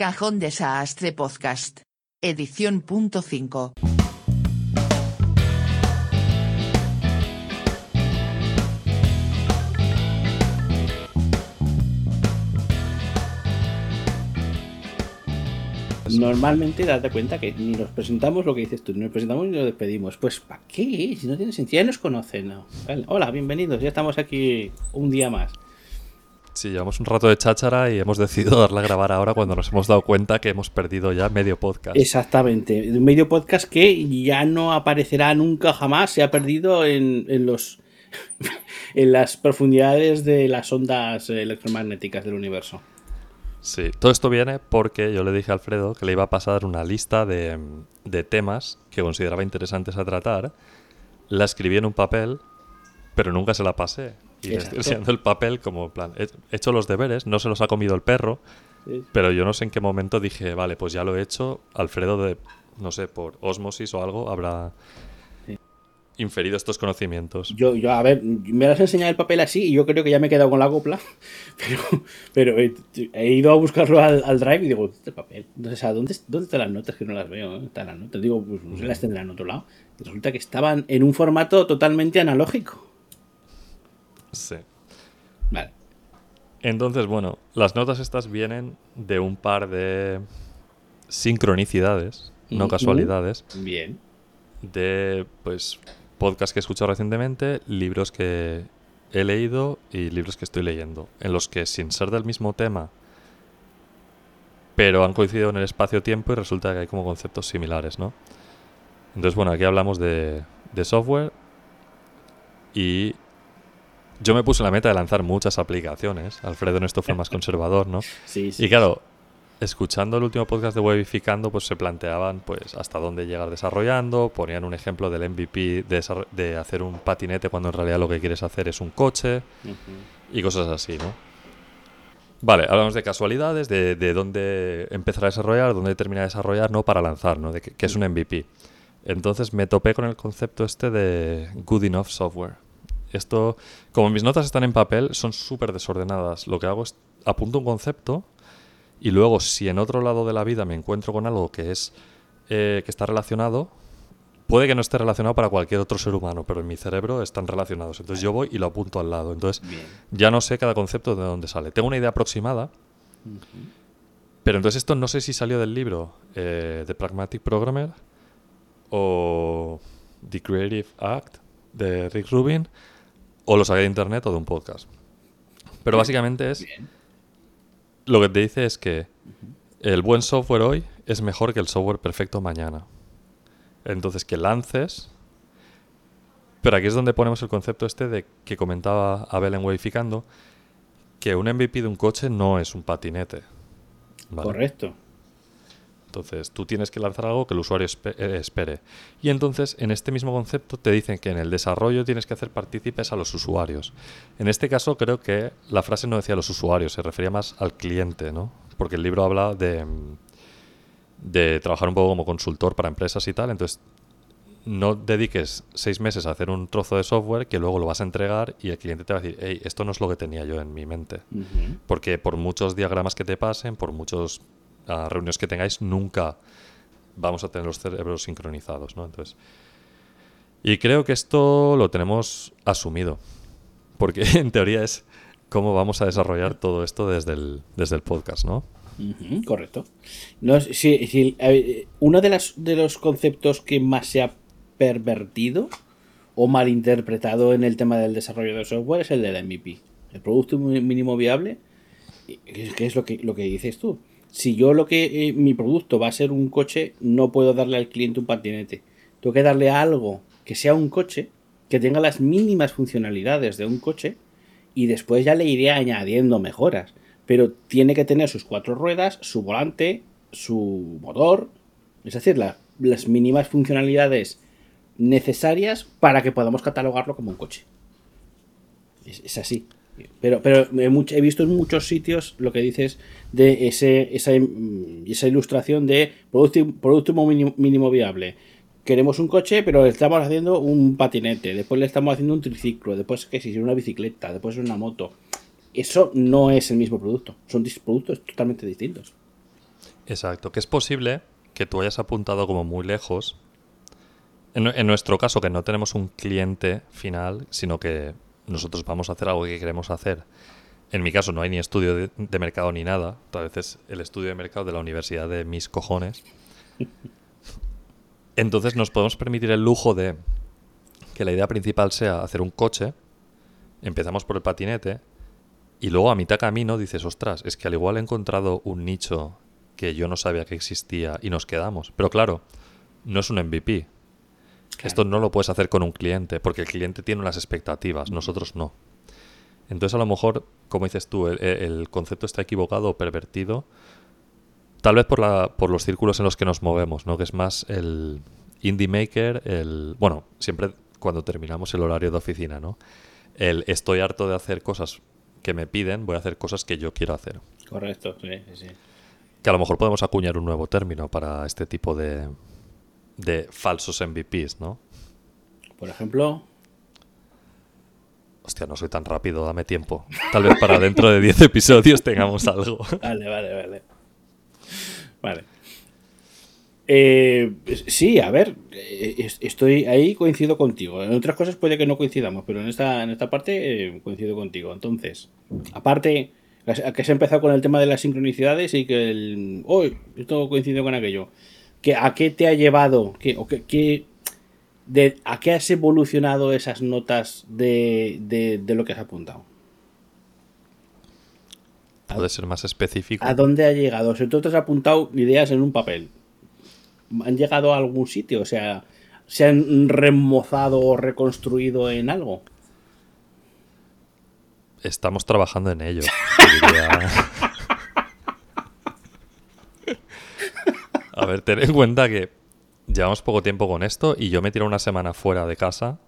Cajón Desastre Podcast. Edición punto 5. Normalmente date cuenta que ni nos presentamos lo que dices tú, nos presentamos ni nos despedimos. Pues ¿para qué? Si no tiene sentido, ya nos conocen. ¿no? Hola, bienvenidos, ya estamos aquí un día más. Sí, llevamos un rato de cháchara y hemos decidido darle a grabar ahora cuando nos hemos dado cuenta que hemos perdido ya medio podcast. Exactamente, un medio podcast que ya no aparecerá nunca jamás, se ha perdido en, en los en las profundidades de las ondas electromagnéticas del universo. Sí, todo esto viene porque yo le dije a Alfredo que le iba a pasar una lista de, de temas que consideraba interesantes a tratar. La escribí en un papel, pero nunca se la pasé. Y le estoy enseñando el papel como plan, he he hecho los deberes, no se los ha comido el perro, Sí. pero yo no sé en qué momento dije, vale, pues ya lo he hecho. Alfredo, de, no sé, por osmosis o algo, habrá Sí. inferido estos conocimientos. Yo, yo, a ver, me has enseñado el papel así y yo creo que ya me he quedado con la copla, pero, pero he, he ido a buscarlo al, al drive y digo, este papel, entonces, ¿a dónde, ¿dónde están las notas? Que no las veo, ¿eh? están las notas, digo, pues no sé, las tendrán en otro lado. Y resulta que estaban en un formato totalmente analógico. Sí. Vale. Entonces, bueno, las notas estas vienen de un par de sincronicidades, no casualidades, Bien. de pues podcasts que he escuchado recientemente, libros que he leído y libros que estoy leyendo, en los que sin ser del mismo tema, pero han coincidido en el espacio-tiempo y resulta que hay como conceptos similares, ¿no? Entonces, bueno, aquí hablamos de, de software y yo me puse la meta de lanzar muchas aplicaciones. Alfredo en esto fue más conservador, ¿no? Sí, sí. Y claro, escuchando el último podcast de Webificando, pues se planteaban pues hasta dónde llegar desarrollando, ponían un ejemplo del MVP de, hacer un patinete cuando en realidad lo que quieres hacer es un coche y cosas así, ¿no? Vale, hablamos de casualidades, de, de dónde empezar a desarrollar, dónde terminar de desarrollar, no para lanzar, ¿no? De que, que es un MVP. Entonces me topé con el concepto este de good enough software. Esto, como mis notas están en papel, son súper desordenadas. Lo que hago es apunto un concepto y luego si en otro lado de la vida me encuentro con algo que es eh, que está relacionado, puede que no esté relacionado para cualquier otro ser humano, pero en mi cerebro están relacionados. Entonces yo voy y lo apunto al lado. Entonces Bien. ya no sé cada concepto de dónde sale. Tengo una idea aproximada, pero entonces esto no sé si salió del libro eh, The Pragmatic Programmer o The Creative Act de Rick Rubin o lo saqué de internet o de un podcast. Pero básicamente es Bien. lo que te dice es que el buen software hoy es mejor que el software perfecto mañana. Entonces que lances. Pero aquí es donde ponemos el concepto este de que comentaba Abel en Wayficando, que un MVP de un coche no es un patinete. ¿vale? Correcto. Entonces tú tienes que lanzar algo que el usuario eh, espere. Y entonces en este mismo concepto te dicen que en el desarrollo tienes que hacer partícipes a los usuarios. En este caso creo que la frase no decía los usuarios, se refería más al cliente, ¿no? Porque el libro habla de, de trabajar un poco como consultor para empresas y tal. Entonces no dediques seis meses a hacer un trozo de software que luego lo vas a entregar y el cliente te va a decir, hey, esto no es lo que tenía yo en mi mente. Porque por muchos diagramas que te pasen, por muchos ah, reuniones que tengáis, nunca vamos a tener los cerebros sincronizados, ¿no? Entonces, y creo que esto lo tenemos asumido. Porque en teoría es cómo vamos a desarrollar todo esto desde el, desde el podcast, ¿no? Correcto. No, sí, sí, a uno de, las, de los conceptos que más se ha pervertido o malinterpretado en el tema del desarrollo de software es el del MVP. El producto mínimo viable, que es lo que, lo que dices tú. Si yo lo que eh, mi producto va a ser un coche, no puedo darle al cliente un patinete. Tengo que darle algo que sea un coche, que tenga las mínimas funcionalidades de un coche, y después ya le iré añadiendo mejoras. Pero tiene que tener sus cuatro ruedas, su volante, su motor, es decir, la- las mínimas funcionalidades necesarias para que podamos catalogarlo como un coche. Es así. Pero, pero he, visto en muchos sitios lo que dices de ese, esa, esa ilustración de producto, mínimo, mínimo viable. Queremos un coche, pero le estamos haciendo un patinete, después le estamos haciendo un triciclo, después que si una bicicleta, después una moto. Eso no es el mismo producto, son productos totalmente distintos. Exacto, que es posible que tú hayas apuntado como muy lejos. En nuestro caso, que no tenemos un cliente final, sino que nosotros vamos a hacer algo que queremos hacer. En mi caso no hay ni estudio de, mercado ni nada. A veces el estudio de mercado de la universidad de mis cojones. Entonces nos podemos permitir el lujo de que la idea principal sea hacer un coche. Empezamos por el patinete y luego a mitad camino dices, ostras, es que al igual he encontrado un nicho que yo no sabía que existía y nos quedamos. Pero claro, no es un MVP. Esto no lo puedes hacer con un cliente, porque el cliente tiene unas expectativas, nosotros no. Entonces a lo mejor, como dices tú, el, el concepto está equivocado o pervertido, tal vez por, la, por los círculos en los que nos movemos, ¿no? Que es más el indie maker, el... Bueno, siempre cuando terminamos el horario de oficina, ¿no? El estoy harto de hacer cosas que me piden, voy a hacer cosas que yo quiero hacer. Correcto, sí, sí. Que a lo mejor podemos acuñar un nuevo término para este tipo de, de falsos MVPs, ¿no? Por ejemplo, Hostia, no soy tan rápido, dame tiempo. Tal vez para dentro de 10 episodios tengamos algo. Vale, vale, vale. Vale. Eh, sí, a ver, eh, es- estoy ahí, coincido contigo. En otras cosas puede que no coincidamos, pero en esta, en esta parte eh, coincido contigo. Entonces, aparte, que has empezado con el tema de las sincronicidades y que el. ¡Uy! esto coincidió con aquello. Que, ¿A qué te ha llevado? ¿Qué, o qué, qué- de, ¿A qué has evolucionado esas notas de, de, de lo que has apuntado? Puede ser más específico. ¿A dónde ha llegado? O sea, tú te has apuntado ideas en un papel. ¿Han llegado a algún sitio? O sea, ¿se han remozado o reconstruido en algo? Estamos trabajando en ello. diría. A ver, ten en cuenta que llevamos poco tiempo con esto y yo me tiro una semana fuera de casa.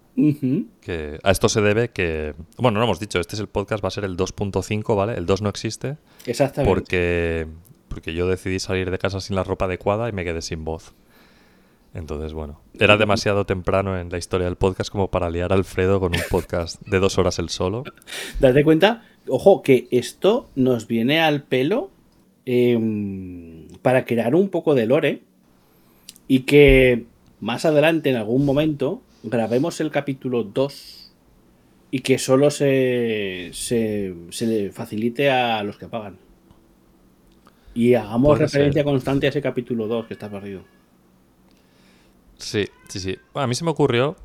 Que a esto se debe que. Bueno, no lo hemos dicho, este es el podcast, va a ser el 2.5, ¿vale? El 2 no existe Exactamente. porque, porque yo decidí salir de casa sin la ropa adecuada y me quedé sin voz. Entonces, bueno, era demasiado temprano en la historia del podcast como para liar a Alfredo con un podcast de dos horas el solo. Date cuenta, ojo, que esto nos viene al pelo em, para crear un poco de lore y que más adelante, en algún momento, grabemos el capítulo 2 y que solo se, se, se le facilite a los que pagan. Y hagamos Puede referencia ser. constante a ese capítulo 2 que está perdido. Sí, sí, sí. Bueno, a mí se me ocurrió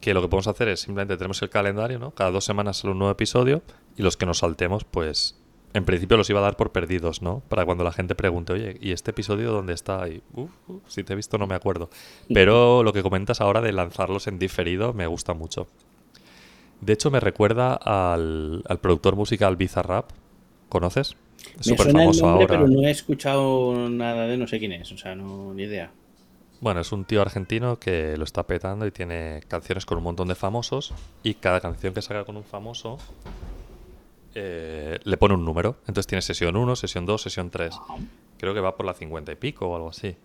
que lo que podemos hacer es simplemente tenemos el calendario, ¿no? Cada dos semanas sale un nuevo episodio y los que nos saltemos, pues en principio los iba a dar por perdidos, ¿no? Para cuando la gente pregunte, oye, ¿y este episodio dónde está? Y, "Uf, uf, si te he visto no me acuerdo. Pero lo que comentas ahora de lanzarlos en diferido me gusta mucho. De hecho, me recuerda al, al productor musical Bizarrap. ¿Conoces? Es Me súper suena el famoso nombre, ahora. pero no he escuchado nada de no sé quién es, o sea, no, ni idea. Bueno, es un tío argentino que lo está petando y tiene canciones con un montón de famosos y cada canción que saca con un famoso eh, le pone un número. Entonces tiene sesión 1, sesión 2, sesión 3. Creo que va por la 50 y pico o algo así.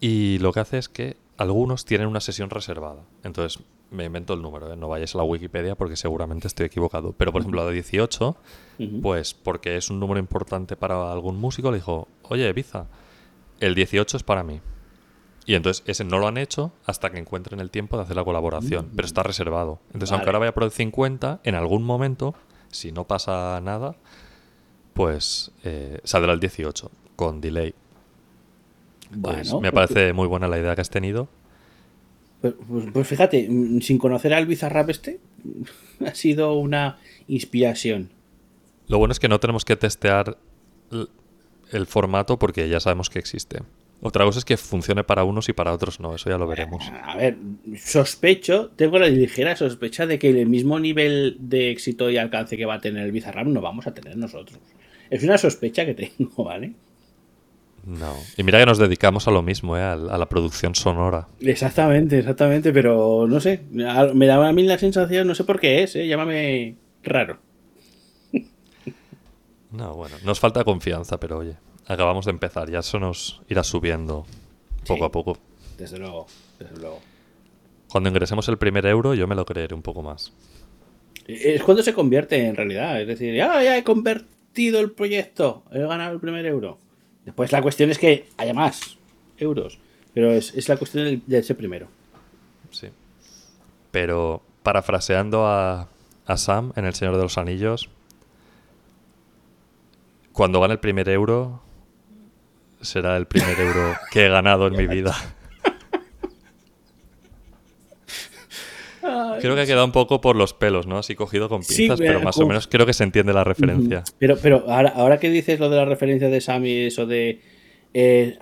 Y lo que hace es que algunos tienen una sesión reservada. Entonces me invento el número, ¿eh? no vayáis a la Wikipedia porque seguramente estoy equivocado. Pero por ejemplo la de 18, Ujú. pues porque es un número importante para algún músico, le dijo, oye, Ibiza, el 18 es para mí. Y entonces ese no lo han hecho hasta que encuentren el tiempo de hacer la colaboración, pero está reservado. Entonces, aunque ahora vaya por el 50, en algún momento, si no pasa nada, pues eh, saldrá el 18 con delay. Pues me parece muy buena la idea que has tenido. Pues, pues- pues fíjate, mm, sin conocer al Bizarrap este, ha sido una inspiración. Lo bueno es que no tenemos que testear el formato porque ya sabemos que existe. Otra cosa es que funcione para unos y para otros no, eso ya lo veremos. A ver, sospecho, tengo la ligera sospecha de que el mismo nivel de éxito y alcance que va a tener el Bizarrap no vamos a tener nosotros. Es una sospecha que tengo, ¿vale? No. Y mira que nos dedicamos a lo mismo, ¿eh? a, la producción sonora. Exactamente, exactamente, pero no sé, me da a mí la sensación, no sé por qué es, ¿eh? llámame raro. No, bueno, nos falta confianza, pero oye, acabamos de empezar, ya eso nos irá subiendo poco Sí. a poco. Desde luego, desde luego. Cuando ingresemos el primer euro, yo me lo creeré un poco más. Es cuando se convierte en realidad, es decir, ah, ya he convertido el proyecto, he ganado el primer euro. Después la cuestión es que haya más euros. Pero es, es la cuestión de ese primero. Sí. Pero parafraseando a, a Sam en El Señor de los Anillos, cuando gane el primer euro, será el primer euro que he ganado en mi vida. Creo que ha quedado un poco por los pelos, ¿no? Así cogido con Sí, pinzas, pero eh, más o menos creo que se entiende la referencia. Pero, pero ahora, ahora que dices lo de la referencia de Sam y eso de. eh,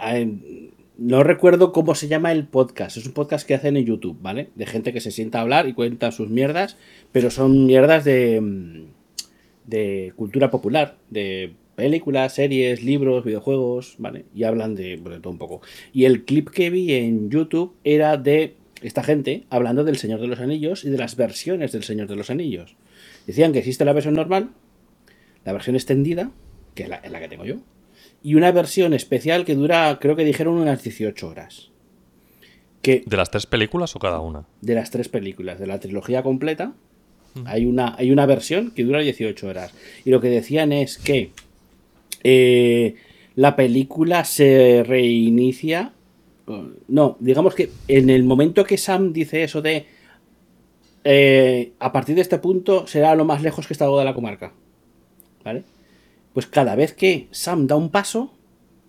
no recuerdo cómo se llama el podcast. Es un podcast que hacen en YouTube, ¿vale? De gente que se sienta a hablar y cuenta sus mierdas, pero son mierdas de. mm, de cultura popular, de películas, series, libros, videojuegos, ¿vale? Y hablan de, bueno, de todo un poco. Y el clip que vi en YouTube era de esta gente hablando del Señor de los Anillos y de las versiones del Señor de los Anillos. Decían que existe la versión normal, la versión extendida, que es la, es la que tengo yo, y una versión especial que dura, creo que dijeron unas 18 horas. Que ¿De las tres películas o cada una? de las tres películas, de la trilogía completa, hay una, hay una versión que dura 18 horas. Y lo que decían es que eh, la película se reinicia. No, digamos que en el momento que Sam dice eso de. eh, a partir de este punto será lo más lejos que he estado de la comarca. ¿Vale? Pues cada vez que Sam da un paso,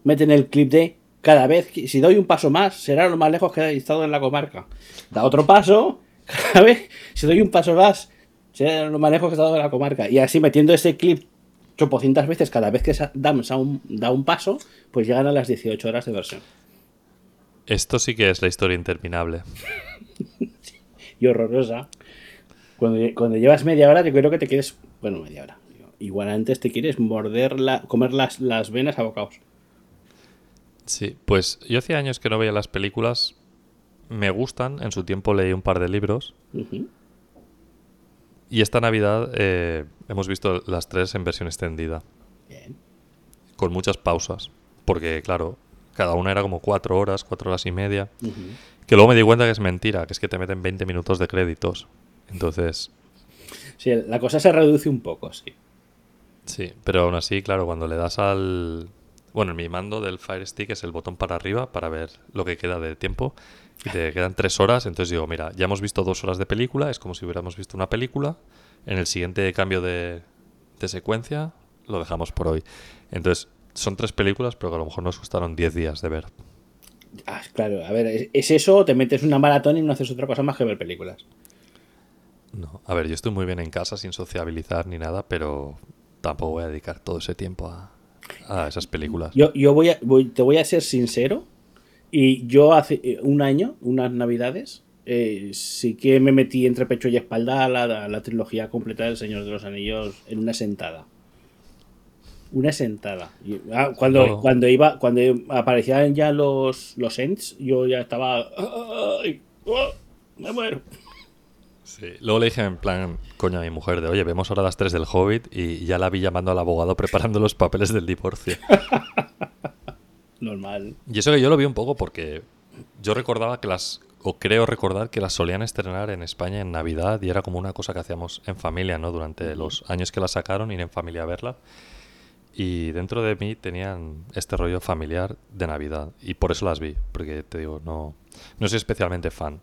meten el clip de. Cada vez que. Si doy un paso más, será lo más lejos que he estado en la comarca. Da otro paso. Cada vez. Si doy un paso más, será lo más lejos que he estado en la comarca. Y así metiendo ese clip chopocientas veces cada vez que Sam da un, da un paso, pues llegan a las 18 horas de versión. Esto sí que es la historia interminable. y horrorosa. Cuando, cuando llevas media hora, yo creo que te quieres. Bueno, media hora. Igual antes te quieres morder la, comer las, las venas a bocados. Sí, pues yo hacía años que no veía las películas. Me gustan, en su tiempo leí un par de libros. Y esta Navidad eh, hemos visto las tres en versión extendida, Bien. con muchas pausas. Porque, claro, cada una era como cuatro horas, cuatro horas y media. Que luego me di cuenta que es mentira, que es que te meten 20 minutos de créditos. Entonces, Sí, la cosa se reduce un poco, sí. sí, pero aún así, claro, cuando le das al... Bueno, en mi mando del Fire Stick es el botón para arriba para ver lo que queda de tiempo. Y te quedan tres horas, entonces digo, mira, ya hemos visto dos horas de película, es como si hubiéramos visto una película. En el siguiente cambio de, de secuencia lo dejamos por hoy. Entonces, son tres películas, pero que a lo mejor nos costaron 10 días de ver. Ah, claro, a ver, es, es eso, o te metes una maratón y no haces otra cosa más que ver películas. No, a ver, yo estoy muy bien en casa sin sociabilizar ni nada, pero tampoco voy a dedicar todo ese tiempo a, a esas películas. Yo, yo voy a, voy- te voy a ser sincero. Y yo hace eh, un año, unas navidades, eh, sí que me metí entre pecho y espalda a la, a la trilogía completa del Señor de los Anillos en una sentada. Una sentada. Y, ah, cuando, No. cuando iba, cuando aparecían ya los, los ends, yo ya estaba. ¡Ay! ¡Oh! ¡Me muero! Sí. Luego le dije en plan, coño, a mi mujer de, oye, vemos ahora las 3 del Hobbit y ya la vi llamando al abogado preparando los papeles del divorcio. Normal. Y eso que yo lo vi un poco porque yo recordaba que las, o creo recordar que las solían estrenar en España en Navidad y era como una cosa que hacíamos en familia, ¿no? Durante los años que la sacaron, ir en familia a verla. Y dentro de mí tenían este rollo familiar de Navidad. Y por eso las vi, porque te digo, no, no soy especialmente fan.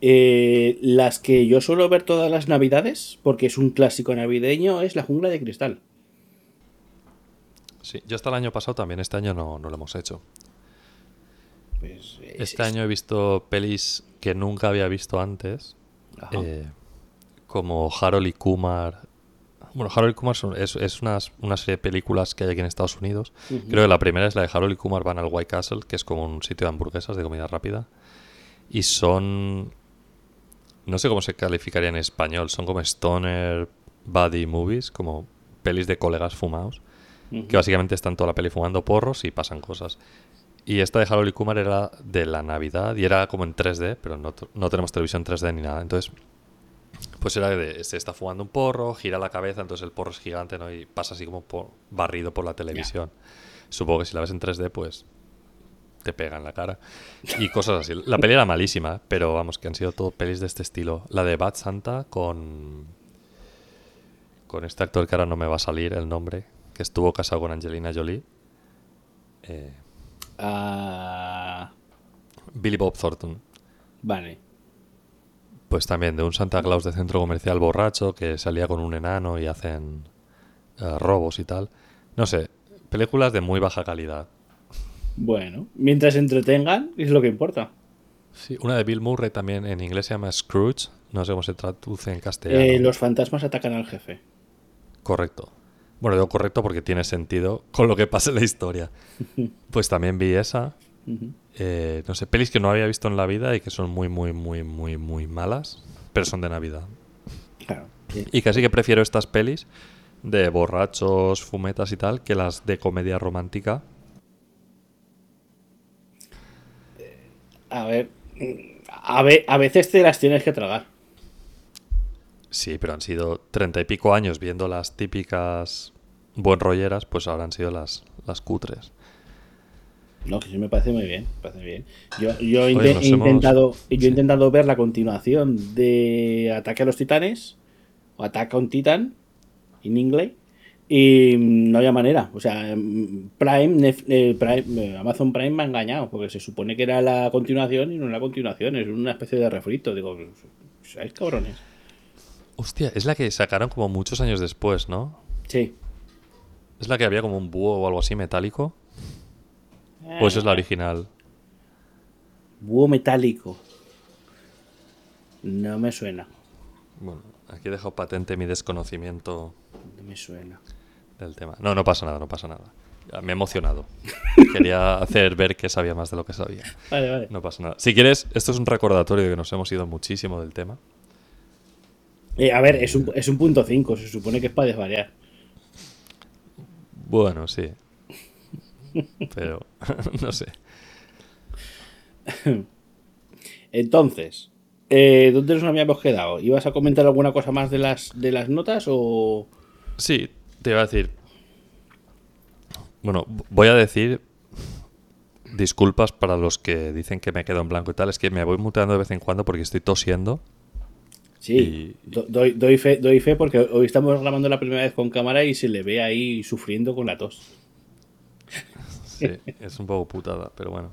Eh, las que yo suelo ver todas las navidades, porque es un clásico navideño, es La Jungla de Cristal. Sí, yo hasta el año pasado también, este año no, no lo hemos hecho. Pues, es- Este es- año he visto pelis que nunca había visto antes, eh, como Harold y Kumar. Bueno, Harold y Kumar es, es unas- una serie de películas que hay aquí en Estados Unidos. Creo que la primera es la de Harold y Kumar van al White Castle, que es como un sitio de hamburguesas de comida rápida. Y son... No sé cómo se calificaría en español. Son como stoner buddy movies, como pelis de colegas fumados Que básicamente están toda la peli fumando porros y pasan cosas. Y esta de Harold y Kumar era de la Navidad y era como en 3D, pero no, no tenemos televisión 3D ni nada. Entonces, pues era de, se está fumando un porro, gira la cabeza, entonces el porro es gigante, ¿no? Y pasa así como por- barrido por la televisión. Supongo que si la ves en 3D, pues te pega en la cara. Y cosas así. La peli era malísima, pero vamos, que han sido todo pelis de este estilo. La de Bad Santa con... Con este actor que ahora no me va a salir el nombre, que estuvo casado con Angelina Jolie. eh, Ah, Billy Bob Thornton. vale. Pues también de un Santa Claus de centro comercial borracho que salía con un enano y hacen eh, robos y tal. No sé, películas de muy baja calidad. Bueno, mientras entretengan, es lo que importa. Sí, una de Bill Murray también en inglés se llama Scrooge. No sé cómo se traduce en castellano. Eh, los fantasmas atacan al jefe. Correcto. Bueno, digo correcto porque tiene sentido con lo que pasa en la historia. Pues también vi esa. Eh, no sé, pelis que no había visto en la vida y que son muy, muy, muy, muy, muy malas, pero son de Navidad. Claro. sí. Y casi que prefiero estas pelis de borrachos, fumetas y tal, que las de comedia romántica. A ver, a ve- a veces te las tienes que tragar. Sí, pero han sido treinta y pico años viendo las típicas buen rolleras, pues ahora han sido las, las cutres. No, que sí me parece muy bien. me parece bien. Yo, yo he, Oye, inte- nos he hemos- intentado, yo he sí. intentado ver la continuación de Ataque a los Titanes o Ataque a un Titán en inglés y no había manera. O sea, mm, Prime, Nef- eh, Prime, eh, Amazon Prime me ha engañado porque se supone que era la continuación y no era la continuación, es una especie de refrito. Digo, ¿sabéis cabrones? Hostia, es la que sacaron como muchos años después, ¿no? Sí. Es la que había como un búho o algo así metálico. ¿O esa es la original? Búho metálico. No me suena. Bueno, aquí he dejado patente mi desconocimiento No me suena. del tema. No, no pasa nada, no pasa nada. Me he emocionado. Quería hacer ver que sabía más de lo que sabía. Vale, vale. No pasa nada. Si quieres, esto es un recordatorio de que nos hemos ido muchísimo del tema. Eh, a ver, es un, es un punto 5, se supone que es para desvariar. Bueno, sí. Pero, no sé. Entonces, eh, ¿dónde nos habíamos quedado? ¿Ibas a comentar alguna cosa más de las, de las notas o...? Sí, te iba a decir. Bueno, voy a decir disculpas para los que dicen que me quedo en blanco y tal. Es que me voy muteando de vez en cuando porque estoy tosiendo. Sí, do- doy, doy, fe, doy fe porque hoy estamos grabando la primera vez con cámara y se le ve ahí sufriendo con la tos. Sí, es un poco putada, pero bueno.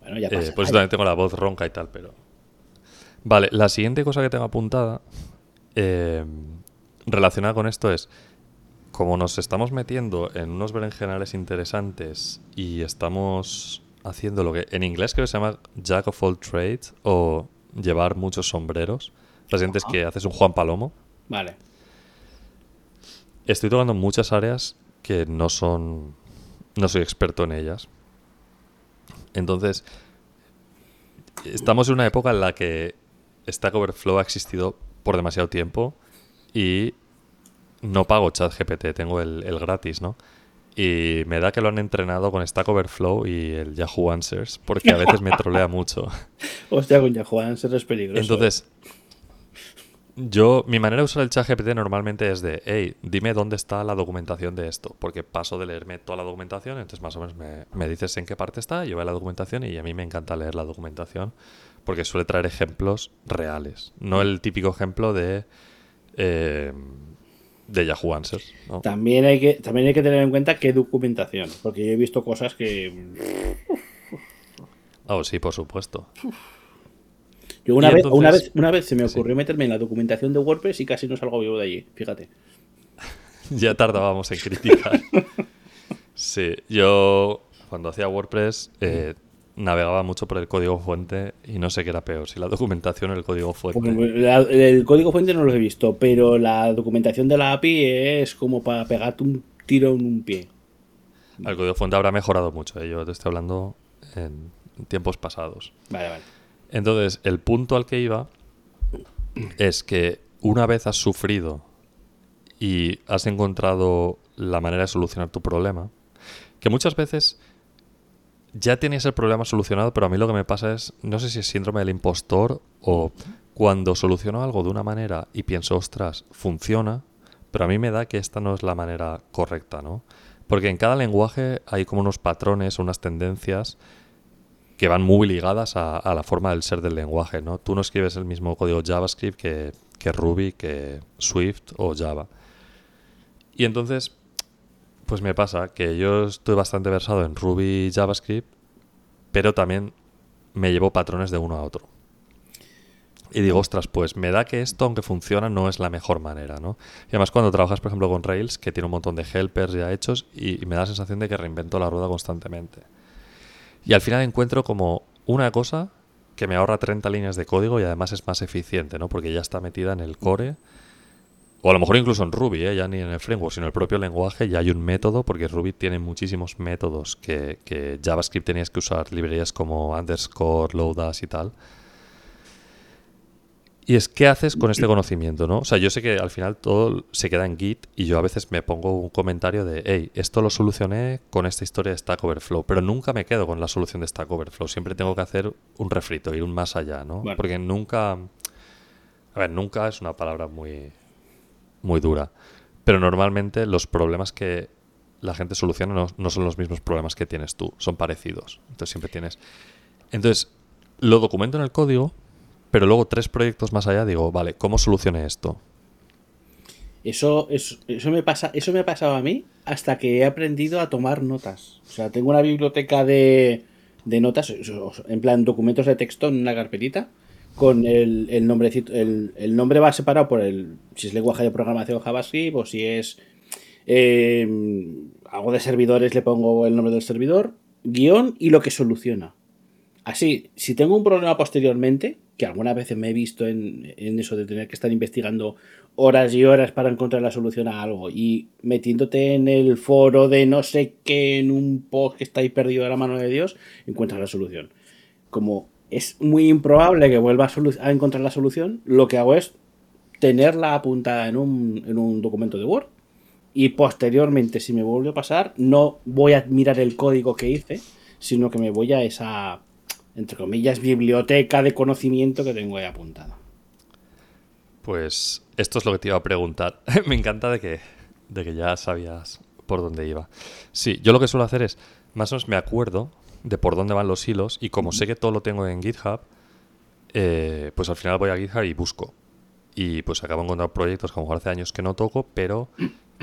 Bueno, ya Eh, pasa. por eso también tengo la voz ronca y tal, pero. Vale, la siguiente cosa que tengo apuntada eh, relacionada con esto es. Como nos estamos metiendo en unos berenjenales interesantes y estamos haciendo lo que en inglés creo que se llama Jack of all trades o llevar muchos sombreros. La siguiente es que haces un Juan Palomo. Vale. Estoy tocando muchas áreas que no son. No soy experto en ellas. Entonces. Estamos en una época en la que Stack Overflow ha existido por demasiado tiempo y no pago ChatGPT, tengo el, el gratis, ¿no? Y me da que lo han entrenado con Stack Overflow y el Yahoo Answers, porque a veces me trolea mucho. Hostia, con Yahoo Answers es peligroso. Entonces, yo, mi manera de usar el chat GPT normalmente es de, hey, dime dónde está la documentación de esto, porque paso de leerme toda la documentación, entonces más o menos me, me dices en qué parte está, yo veo la documentación y a mí me encanta leer la documentación, porque suele traer ejemplos reales, no el típico ejemplo de, eh, de Yahoo Answers. ¿no? También hay, que, también hay que tener en cuenta qué documentación, porque yo he visto cosas que... Oh, sí, por supuesto. Yo una, vez, una, vez, una vez se me Sí. ocurrió meterme en la documentación de WordPress y casi no salgo vivo de allí, fíjate. ya tardábamos en criticar. Sí, yo cuando hacía WordPress eh, navegaba mucho por el código fuente y no sé qué era peor, si la documentación o el código fuente. La- el código fuente no lo he visto, pero la documentación de la API es como para pegarte un tiro en un pie. El código fuente habrá mejorado mucho, eh, yo te estoy hablando en tiempos pasados. Vale, vale. Entonces, el punto al que iba es que una vez has sufrido y has encontrado la manera de solucionar tu problema, que muchas veces ya tienes el problema solucionado, pero a mí lo que me pasa es, no sé si es síndrome del impostor o cuando soluciono algo de una manera y pienso, ostras, funciona, pero a mí me da que esta no es la manera correcta, ¿no? Porque en cada lenguaje hay como unos patrones, unas tendencias que van muy ligadas a, a la forma del ser del lenguaje, ¿no? Tú no escribes el mismo código JavaScript que, que Ruby, que Swift o Java. Y entonces, Pues me pasa que yo estoy bastante versado en Ruby y JavaScript, pero también me llevo patrones de uno a otro. Y digo, ostras, pues me da que esto, aunque funciona, no es la mejor manera, ¿no? Y además cuando trabajas, por ejemplo, con Rails, que tiene un montón de helpers ya hechos, y, y me da la sensación de que reinvento la rueda constantemente. Y al final encuentro como una cosa que me ahorra 30 líneas de código y además es más eficiente, ¿no? Porque ya está metida en el core o a lo mejor incluso en Ruby, ¿eh? ya ni en el framework, sino en el propio lenguaje ya hay un método, porque Ruby tiene muchísimos métodos que, que JavaScript tenías que usar, librerías como underscore, loadas y tal. Y es, ¿qué haces con este conocimiento? ¿no? O sea, yo sé que al final todo se queda en Git y yo a veces me pongo un comentario de, hey, esto lo solucioné con esta historia de Stack Overflow, pero nunca me quedo con la solución de Stack Overflow. Siempre tengo que hacer un refrito, ir un más allá, ¿no? Porque nunca... A ver, nunca es una palabra muy, muy dura. Pero normalmente los problemas que la gente soluciona no, no, son los mismos problemas que tienes tú, son parecidos. Entonces siempre tienes... Entonces, lo documento en el código, pero luego tres proyectos más allá digo, vale, ¿cómo solucione esto? Eso, eso, me pasa, eso me ha pasado a mí hasta que he aprendido a tomar notas. O sea, tengo una biblioteca de, de notas, en plan documentos de texto en una carpetita, con el, el nombrecito, el, el, nombre va separado por el, si es lenguaje de programación JavaScript o si es eh, algo de servidores, le pongo el nombre del servidor, guion y lo que soluciona. Así, si tengo un problema posteriormente, que algunas veces me he visto en, en, eso de tener que estar investigando horas y horas para encontrar la solución a algo y metiéndote en el foro de no sé qué, en un post que está ahí perdido de la mano de Dios, encuentras la solución. Como es muy improbable que vuelva a, a, encontrar la solución, lo que hago es tenerla apuntada en un, en un documento de Word y posteriormente, si me vuelve a pasar, no voy a mirar el código que hice, sino que me voy a esa, entre comillas, biblioteca de conocimiento que tengo ahí apuntada. Pues esto es lo que te iba a preguntar. me encanta de que, de que ya sabías por dónde iba. Sí, yo lo que suelo hacer es, más o menos me acuerdo de por dónde van los hilos y como sé que todo lo tengo en GitHub, eh, pues al final voy a GitHub y busco. Y pues acabo encontrando proyectos que a lo mejor hace años que no toco, pero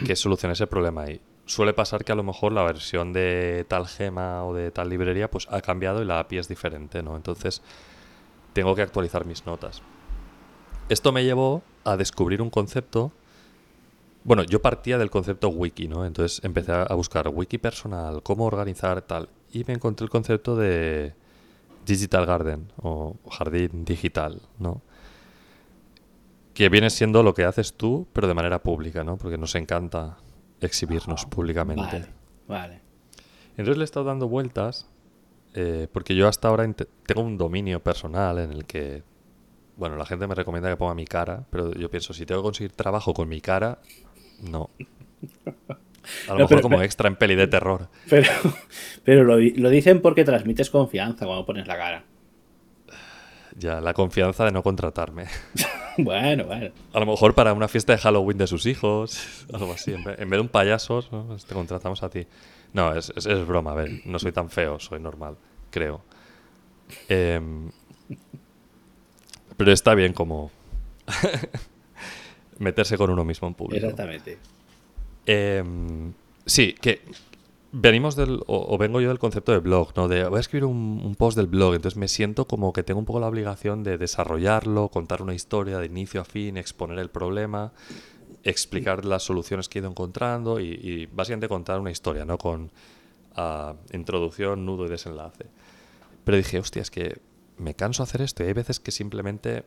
que solucionen ese problema ahí. Suele pasar que a lo mejor la versión de tal gema o de tal librería pues ha cambiado y la API es diferente, ¿no? Entonces tengo que actualizar mis notas. Esto me llevó a descubrir un concepto bueno, yo partía del concepto wiki, ¿no? Entonces empecé a buscar wiki personal, cómo organizar tal y me encontré el concepto de Digital Garden o jardín digital, ¿no? Que viene siendo lo que haces tú, pero de manera pública, ¿no? Porque nos encanta exhibirnos oh, públicamente. Vale, vale. Entonces le he estado dando vueltas eh, porque yo hasta ahora tengo un dominio personal en el que, bueno, la gente me recomienda que ponga mi cara, pero yo pienso, si tengo que conseguir trabajo con mi cara, no. A lo no, mejor pero, como extra en peli de terror. Pero, pero lo, lo, dicen porque transmites confianza cuando pones la cara. Ya, la confianza de no contratarme. bueno, bueno. A lo mejor para una fiesta de Halloween de sus hijos, algo así. En vez, de un payaso, ¿no? Pues te contratamos a ti. No, es, es, es, broma, a ver. No soy tan feo, soy normal, creo. Eh, pero está bien como meterse con uno mismo en público. Exactamente. Eh, sí, que venimos del, o, o, vengo yo del concepto de blog, ¿no? De voy a escribir un, un, post del blog, entonces me siento como que tengo un poco la obligación de desarrollarlo, contar una historia de inicio a fin, exponer el problema, explicar las soluciones que he ido encontrando y, y básicamente contar una historia, ¿no? Con uh, introducción, nudo y desenlace. Pero dije, hostia, es que me canso hacer esto y hay veces que simplemente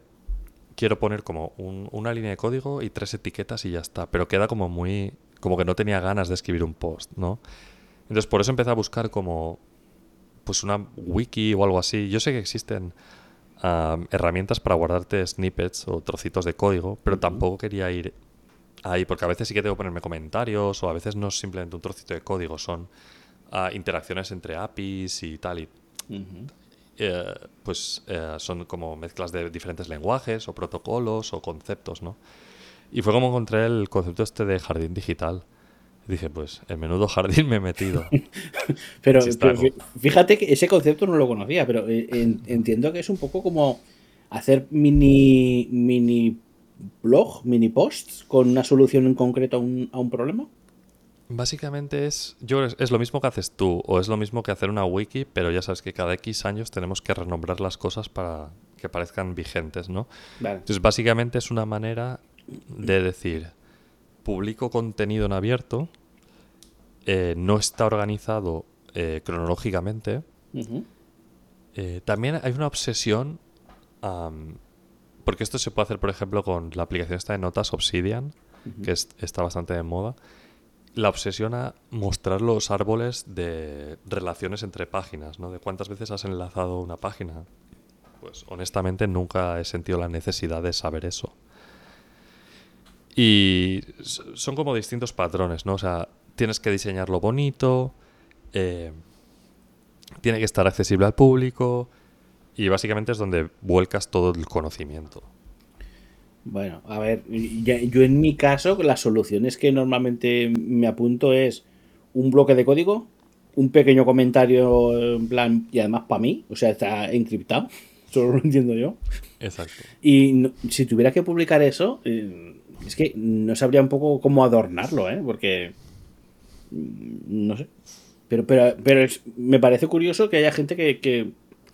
quiero poner como un, una línea de código y tres etiquetas y ya está, pero queda como muy como que no tenía ganas de escribir un post, ¿no? Entonces por eso empecé a buscar como pues una wiki o algo así. Yo sé que existen uh, herramientas para guardarte snippets o trocitos de código, pero uh -huh. tampoco quería ir ahí, porque a veces sí que tengo que ponerme comentarios o a veces no es simplemente un trocito de código, son uh, interacciones entre APIs y tal. Y, -huh. eh, pues eh, son como mezclas de diferentes lenguajes o protocolos o conceptos, ¿no? Y fue como encontré el concepto este de jardín digital. Dije, pues, en menudo jardín me he metido. pero, pero, fíjate que ese concepto no lo conocía, pero eh, en, entiendo que es un poco como hacer mini, mini blog, mini posts con una solución en concreto a un, a un problema. Básicamente es, yo que es lo mismo que haces tú, o es lo mismo que hacer una wiki, pero ya sabes que cada X años tenemos que renombrar las cosas para que parezcan vigentes, ¿no? Vale. Entonces, básicamente es una manera de decir, publico contenido en abierto, eh, no está organizado eh, cronológicamente. Eh, también hay una obsesión, porque esto se puede hacer, por ejemplo, con la aplicación esta de notas Obsidian, que es- está bastante de moda. La obsesión a mostrar los árboles de relaciones entre páginas, ¿no? De cuántas veces has enlazado una página. Pues honestamente nunca he sentido la necesidad de saber eso. Y son como distintos patrones, ¿no? O sea, tienes que diseñarlo bonito, eh, tiene que estar accesible al público y básicamente es donde vuelcas todo el conocimiento. Bueno, a ver, ya- yo en mi caso, las soluciones que normalmente me apunto es un bloque de código, un pequeño comentario en plan, y además para mí, o sea, está encriptado, solo lo entiendo yo. Exacto. Y no- si tuviera que publicar eso, eh, es que no sabría un poco cómo adornarlo, ¿eh? Porque. mm, No sé. Pero, pero, pero es- me parece curioso que haya gente que, que,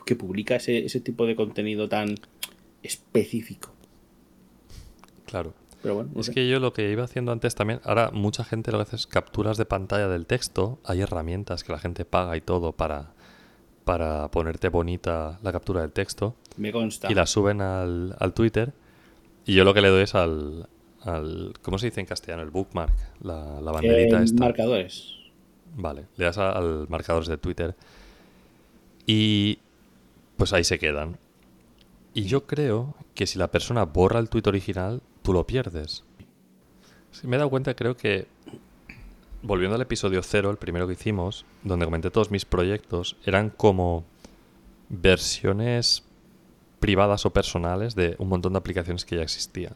que publica ese, ese tipo de contenido tan específico. Claro. Pero bueno, no Es sé. que yo lo que iba haciendo antes también, ahora mucha gente lo que hace es capturas de pantalla del texto, hay herramientas que la gente paga y todo para, para ponerte bonita la captura del texto me consta. y la suben al, al Twitter y yo lo que le doy es al, al ¿cómo se dice en castellano? El bookmark, la, la banderita Eh, esta. marcadores. Vale, le das a- al marcadores de Twitter y pues ahí se quedan. Y yo creo que si la persona borra el tweet original, tú lo pierdes. Si me he dado cuenta, creo que volviendo al episodio cero, el primero que hicimos, donde comenté todos mis proyectos, eran como versiones privadas o personales de un montón de aplicaciones que ya existían.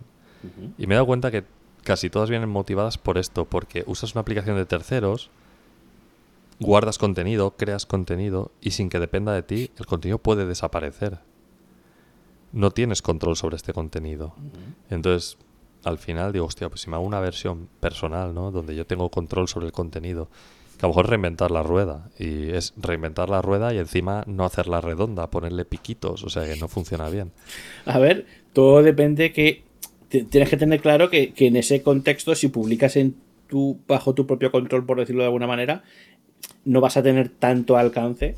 Y me he dado cuenta que casi todas vienen motivadas por esto, porque usas una aplicación de terceros, guardas contenido, creas contenido y sin que dependa de ti, el contenido puede desaparecer. No tienes control sobre este contenido. Entonces, al final digo, hostia, pues si me hago una versión personal, ¿no? Donde yo tengo control sobre el contenido, que a lo mejor es reinventar la rueda. Y es reinventar la rueda y encima no hacerla redonda, ponerle piquitos, o sea que no funciona bien. A ver, todo depende que tienes que tener claro que, que en ese contexto, si publicas en tu, bajo tu propio control, por decirlo de alguna manera, no vas a tener tanto alcance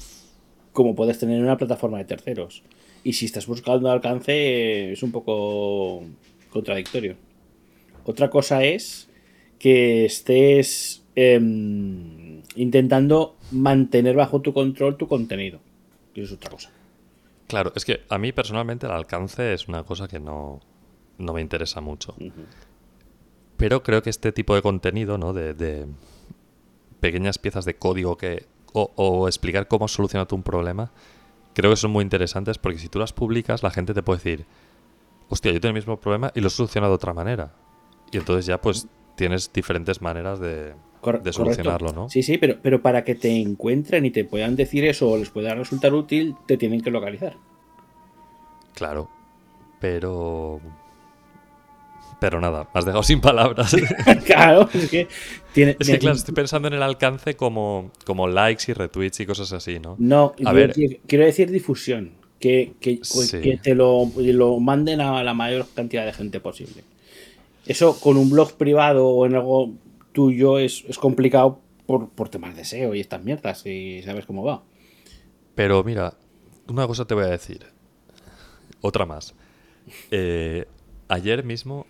como puedes tener en una plataforma de terceros. Y si estás buscando alcance, es un poco contradictorio. Otra cosa es que estés em, intentando mantener bajo tu control tu contenido. Eso es otra cosa. Claro, es que a mí personalmente el alcance es una cosa que no, no me interesa mucho. Pero creo que este tipo de contenido, ¿no? De, de pequeñas piezas de código que. O, o explicar cómo has solucionado un problema, creo que son muy interesantes porque si tú las publicas, la gente te puede decir, hostia, yo tengo el mismo problema y lo he solucionado de otra manera. Y entonces ya pues tienes diferentes maneras de, Cor- de solucionarlo, correcto. ¿no? Sí, sí, pero, pero para que te encuentren y te puedan decir eso o les pueda resultar útil, te tienen que localizar. Claro. Pero. Pero nada, me has dejado sin palabras. claro, es que tiene. Es que claro, estoy pensando en el alcance como, como likes y retweets y cosas así, ¿no? No, A quiero, ver. decir, quiero decir difusión. Que, que, Sí. que te lo, lo manden a la mayor cantidad de gente posible. Eso con un blog privado o en algo tuyo es, es complicado por, por temas de SEO y estas mierdas, y sabes cómo va. Pero mira, una cosa te voy a decir. Otra más. Eh, ayer mismo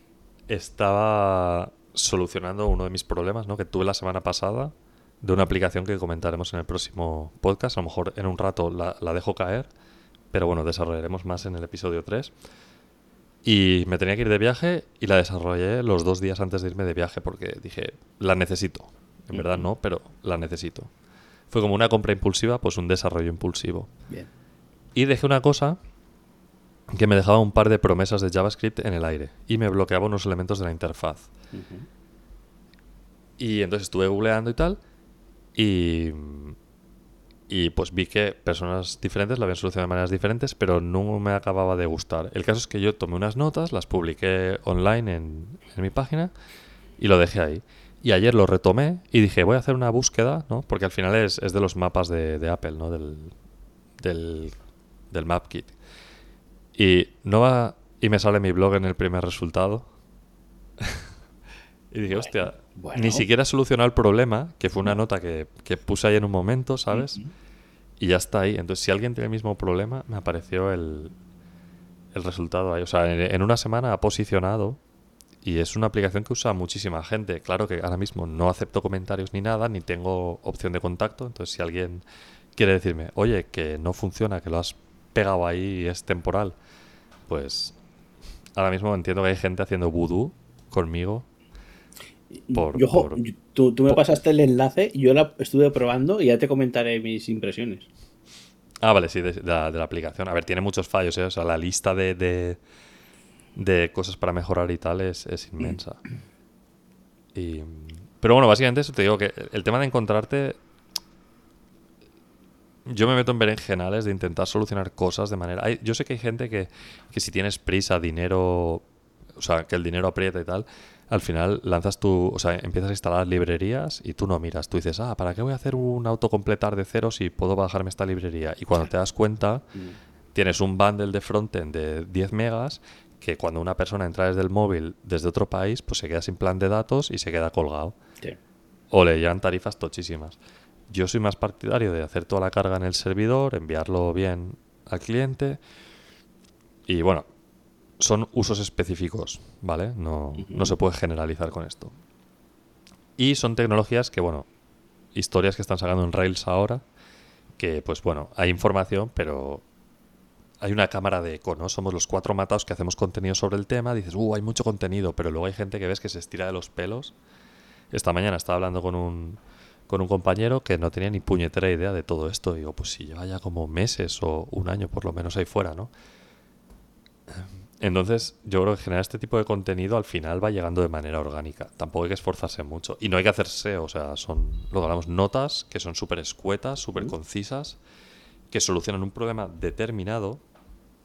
estaba solucionando uno de mis problemas, ¿no? Que tuve la semana pasada de una aplicación que comentaremos en el próximo podcast. A lo mejor en un rato la, la dejo caer, pero bueno, desarrollaremos más en el episodio 3. Y me tenía que ir de viaje y la desarrollé los dos días antes de irme de viaje porque dije, la necesito. En verdad no, pero la necesito. Fue como una compra impulsiva, pues un desarrollo impulsivo. Bien. Y dejé una cosa que me dejaba un par de promesas de JavaScript en el aire y me bloqueaba unos elementos de la interfaz. Y entonces estuve googleando y tal y, y pues vi que personas diferentes lo habían solucionado de maneras diferentes, pero no me acababa de gustar. El caso es que yo tomé unas notas, las publiqué online en, en mi página y lo dejé ahí. Y ayer lo retomé y dije, voy a hacer una búsqueda, ¿no? Porque al final es, es de los mapas de, de Apple, ¿no? Del, del, del MapKit. Y no va. Y me sale mi blog en el primer resultado. y dije, hostia, bueno. ni siquiera solucionó el problema, que fue una nota que, que puse ahí en un momento, ¿sabes? Y ya está ahí. Entonces, si alguien tiene el mismo problema, me apareció el, el resultado ahí. O sea, en, en una semana ha posicionado y es una aplicación que usa muchísima gente. Claro que ahora mismo no acepto comentarios ni nada, ni tengo opción de contacto. Entonces, si alguien quiere decirme, oye, que no funciona, que lo has pegado ahí y es temporal, pues ahora mismo entiendo que hay gente haciendo vudú conmigo. Por- Yo, ojo, por- yo- tú, tú me por- pasaste el enlace, yo la estuve probando y ya te comentaré mis impresiones. Ah, vale, sí, de, de la, de la aplicación. A ver, tiene muchos fallos, ¿eh? O sea, la lista de, de, de cosas para mejorar y tal es, es inmensa. Y, pero bueno, básicamente eso te digo que el tema de encontrarte... Yo me meto en berenjenales de intentar solucionar cosas de manera... hay- yo sé que hay gente que, que si tienes prisa, dinero... O sea, que el dinero aprieta y tal, al final lanzas tu... O sea, empiezas a instalar librerías y tú no miras. Tú dices, ah, ¿para qué voy a hacer un autocompletar de cero si puedo bajarme esta librería? Y cuando te das cuenta, tienes un bundle de frontend de 10 megas que cuando una persona entra desde el móvil desde otro país, pues se queda sin plan de datos y se queda colgado. Sí. O le llegan tarifas tochísimas. Yo soy más partidario de hacer toda la carga en el servidor, enviarlo bien al cliente. Y bueno, son usos específicos, ¿vale? No, no se puede generalizar con esto. Y son tecnologías que, bueno, historias que están sacando en Rails ahora, que pues bueno, hay información, pero hay una cámara de eco, ¿no? Somos los cuatro matados que hacemos contenido sobre el tema, dices, uh, hay mucho contenido, pero luego hay gente que ves que se estira de los pelos. Esta mañana estaba hablando con un, con un compañero que no tenía ni puñetera idea de todo esto. Digo, pues si lleva ya como meses o un año por lo menos ahí fuera, ¿no? Entonces, yo creo que generar este tipo de contenido al final va llegando de manera orgánica. Tampoco hay que esforzarse mucho. Y no hay que hacer SEO, o sea, son, lo que hablamos, notas que son súper escuetas, súper concisas, que solucionan un problema determinado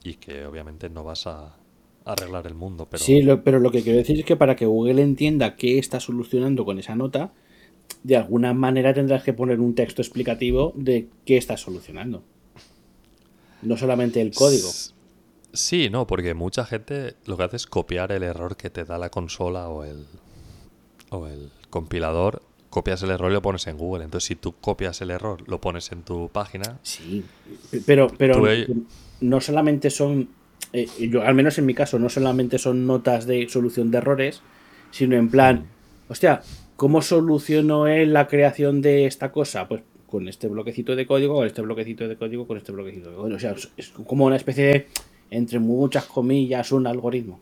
y que obviamente no vas a arreglar el mundo. Pero Sí, lo- pero lo que quiero decir es que para que Google entienda qué está solucionando con esa nota, de alguna manera tendrás que poner un texto explicativo de qué está solucionando. No solamente el código. Sí, no, porque mucha gente lo que hace es copiar el error que te da la consola o el, o el compilador. Copias el error y lo pones en Google. Entonces, si tú copias el error, lo pones en tu página. Sí, pero, pero no solamente son, eh, yo, al menos en mi caso, no solamente son notas de solución de errores, sino en plan, hostia, ¿cómo soluciono él la creación de esta cosa? Pues con este bloquecito de código, con este bloquecito de código, con este bloquecito de código. O sea, es- como una especie de, entre muchas comillas, un algoritmo.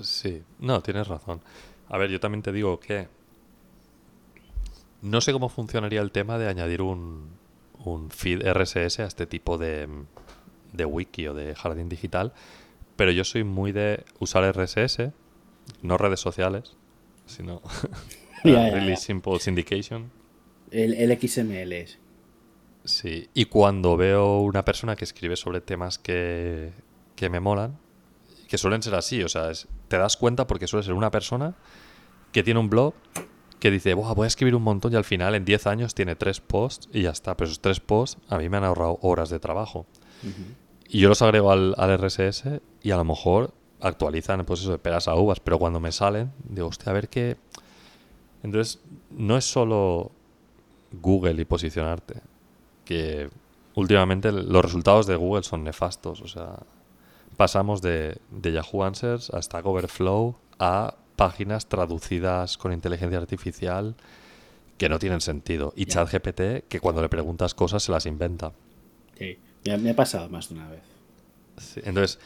Sí, no, tienes razón. A ver, yo también te digo que no sé cómo funcionaría el tema de añadir un, un feed RSS a este tipo de, de wiki o de jardín digital, pero yo soy muy de usar RSS, no redes sociales, sino ya, really simple syndication. El, el XML es. Sí, y cuando veo una persona que escribe sobre temas que, que me molan, que suelen ser así, o sea, es- te das cuenta porque suele ser una persona que tiene un blog que dice, "Buah, voy a escribir un montón y al final en 10 años tiene tres posts y ya está, pero esos tres posts a mí me han ahorrado horas de trabajo. Y yo los agrego al, al RSS y a lo mejor actualizan, pues eso, de peras a uvas, pero cuando me salen, digo, hostia, a ver qué... Entonces, no es solo Google y posicionarte, que últimamente los resultados de Google son nefastos, o sea, pasamos de, de Yahoo Answers a Stack Overflow a páginas traducidas con inteligencia artificial que no tienen sentido. Y Ya. ChatGPT, que cuando le preguntas cosas se las inventa. Sí, me, ha- me ha pasado más de una vez. Sí, Entonces,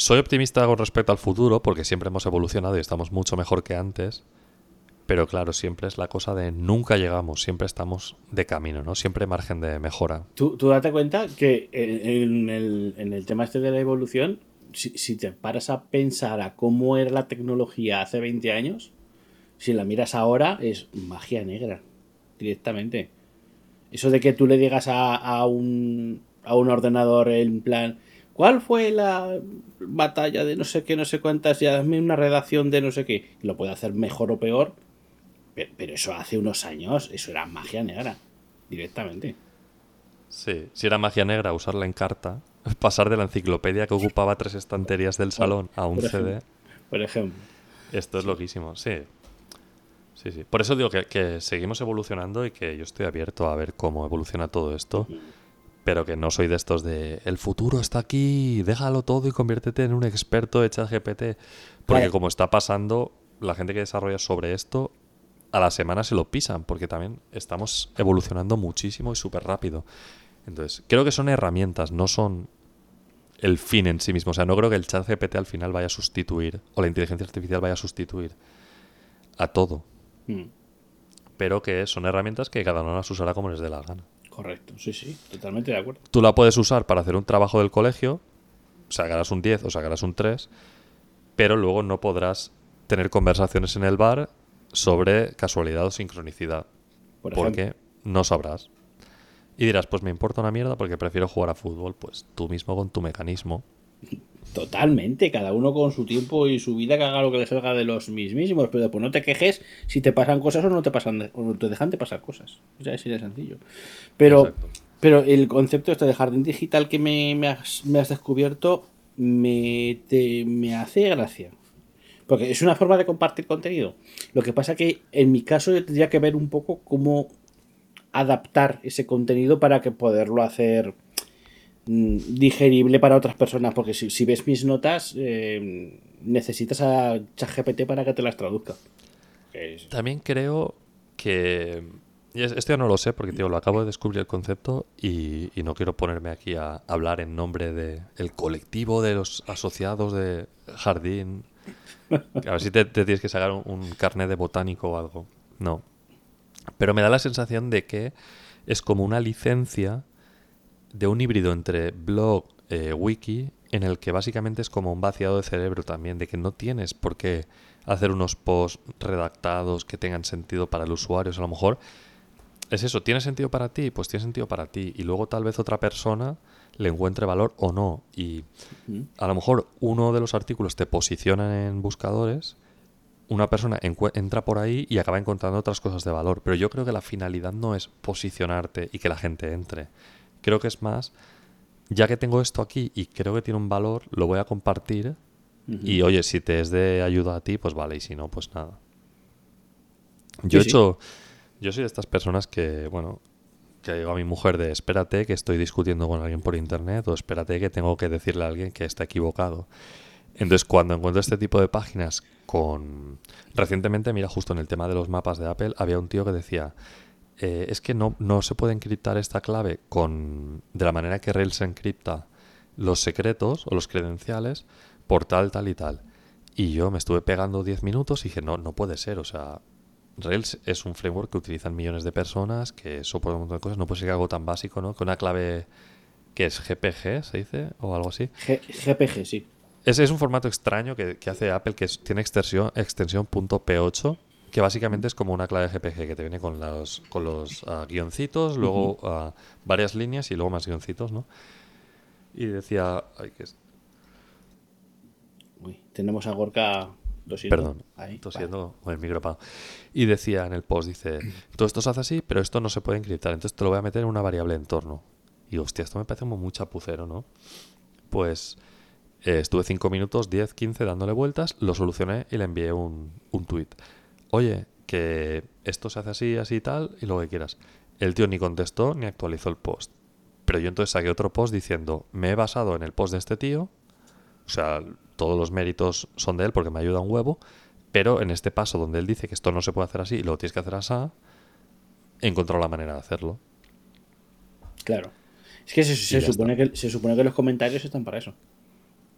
soy optimista con respecto al futuro porque siempre hemos evolucionado y estamos mucho mejor que antes. Pero claro, siempre es la cosa de nunca llegamos, siempre estamos de camino, ¿no? Siempre margen de mejora. Tú, tú date cuenta que en, en el, en el tema este de la evolución, si, si te paras a pensar a cómo era la tecnología hace 20 años, si la miras ahora es magia negra, directamente. Eso de que tú le digas a, a un, a un ordenador en plan, ¿cuál fue la batalla de no sé qué, no sé cuántas, y hazme una redacción de no sé qué, lo puede hacer mejor o peor, Pero, eso hace unos años, eso era magia negra, directamente. Sí, si era magia negra usarla en carta, pasar de la enciclopedia que ocupaba tres estanterías del salón a un Por CD. Por ejemplo. esto es loquísimo, sí. Sí, sí. Por eso digo que, que seguimos evolucionando y que yo estoy abierto a ver cómo evoluciona todo esto, pero que no soy de estos de el futuro está aquí, déjalo todo y conviértete en un experto de ChatGPT. Porque Vale. como está pasando, la gente que desarrolla sobre esto a la semana se lo pisan, porque también estamos evolucionando muchísimo y súper rápido. Entonces, creo que son herramientas, no son el fin en sí mismo. O sea, no creo que el chat GPT al final vaya a sustituir, o la inteligencia artificial vaya a sustituir a todo. Mm, Pero que son herramientas que cada uno las usará como les dé la gana. Correcto, sí, sí, totalmente de acuerdo. Tú la puedes usar para hacer un trabajo del colegio, sacarás un 10 o sacarás un 3, pero luego no podrás tener conversaciones en el bar sobre casualidad o sincronicidad. Por porque no sabrás. Y dirás, pues me importa una mierda porque prefiero jugar a fútbol. Pues tú mismo con tu mecanismo. Totalmente, cada uno con su tiempo y su vida que haga lo que le salga de los mismísimos, pero después no te quejes si te pasan cosas o no te pasan o no te dejan de pasar cosas. O sea, de sencillo. Pero, Exacto. pero el concepto este de jardín digital que me, me has, me has descubierto me, te- me hace gracia. Porque es una forma de compartir contenido. Lo que pasa que en mi caso yo tendría que ver un poco cómo adaptar ese contenido para que poderlo hacer digerible para otras personas. Porque si, si ves mis notas, eh, necesitas a ChatGPT para que te las traduzca. Es- También creo que... Esto ya no lo sé porque, tío, lo acabo de descubrir el concepto y, y no quiero ponerme aquí a hablar en nombre del el colectivo de los asociados de jardín. A ver si te, te tienes que sacar un, un carnet de botánico o algo. No. Pero me da la sensación de que es como una licencia de un híbrido entre blog, eh, wiki, en el que básicamente es como un vaciado de cerebro también, de que no tienes por qué hacer unos posts redactados que tengan sentido para el usuario. O sea, a lo mejor es eso, ¿tiene sentido para ti? Pues tiene sentido para ti. Y luego tal vez otra persona le encuentre valor o no. Y a lo mejor uno de los artículos te posiciona en buscadores, una persona entra por ahí y acaba encontrando otras cosas de valor. Pero yo creo que la finalidad no es posicionarte y que la gente entre. Creo que es más, ya que tengo esto aquí y creo que tiene un valor, lo voy a compartir. Y oye, si te es de ayuda a ti, pues vale, y si no, pues nada. Yo Sí, he sí. hecho, yo soy de estas personas que, bueno, que digo a mi mujer de espérate que estoy discutiendo con alguien por internet o espérate que tengo que decirle a alguien que está equivocado. Entonces, cuando encuentro este tipo de páginas con... Recientemente, mira, justo en el tema de los mapas de Apple, había un tío que decía, eh, es que no, no se puede encriptar esta clave con de la manera que Rails encripta los secretos o los credenciales por tal, tal y tal. Y yo me estuve pegando 10 minutos y dije, no, no puede ser, o sea, Rails es un framework que utilizan millones de personas, que soporta un montón de cosas, no puede ser que algo tan básico, ¿no? Que una clave que es GPG, se dice, o algo así. G- GPG, sí. Es, es un formato extraño que, que hace Apple que tiene extensión, extensión .p8, que básicamente es como una clave GPG que te viene con los, con los ah, guioncitos, luego ah, varias líneas y luego más guioncitos, ¿no? Y decía... ay, que es- Uy, tenemos a Gorka tosiendo. Perdón, Ahí, tosiendo con el micro apagado. Y decía en el post, dice, todo esto se hace así, pero esto no se puede encriptar, entonces te lo voy a meter en una variable entorno. Y hostia, esto me parece como muy chapucero, ¿no? Pues eh, estuve 5 minutos, 10, 15 dándole vueltas, lo solucioné y le envié un, un tweet. Oye, que esto se hace así, así y tal, y lo que quieras. El tío ni contestó ni actualizó el post. Pero yo entonces saqué otro post diciendo, me he basado en el post de este tío, o sea, todos los méritos son de él porque me ayuda un huevo, pero en este paso donde él dice que esto no se puede hacer así y lo tienes que hacer así, he encontrado la manera de hacerlo. Claro. Es que se, se ya supone que se supone que los comentarios están para eso.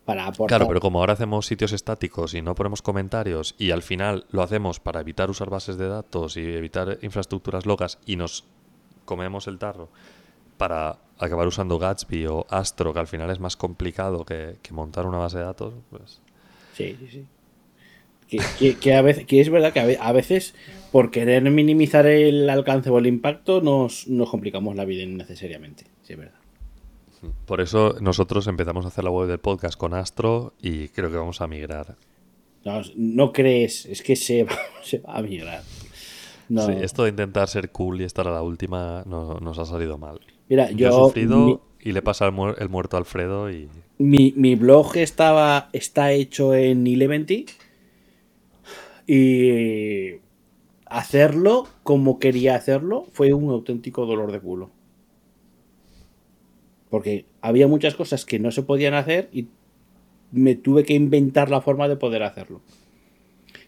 Para aportar. Claro, pero como ahora hacemos sitios estáticos y no ponemos comentarios y al final lo hacemos para evitar usar bases de datos y evitar infraestructuras locas y nos comemos el tarro para acabar usando Gatsby o Astro, que al final es más complicado que, que montar una base de datos, pues Sí, sí, sí. Que, que- que a veces, que es verdad que a veces, por querer minimizar el alcance o el impacto, nos, nos complicamos la vida innecesariamente. Sí, es verdad. Por eso nosotros empezamos a hacer la web del podcast con Astro y creo que vamos a migrar. No, no crees, es que se va, se va a migrar. No. Sí, esto de intentar ser cool y estar a la última no, nos ha salido mal. Mira, Yo, yo. he sufrido mi- y le pasa el, el muerto a Alfredo y... Mi, mi blog estaba, está hecho en Eleventy y hacerlo como quería hacerlo fue un auténtico dolor de culo. Porque había muchas cosas que no se podían hacer y me tuve que inventar la forma de poder hacerlo.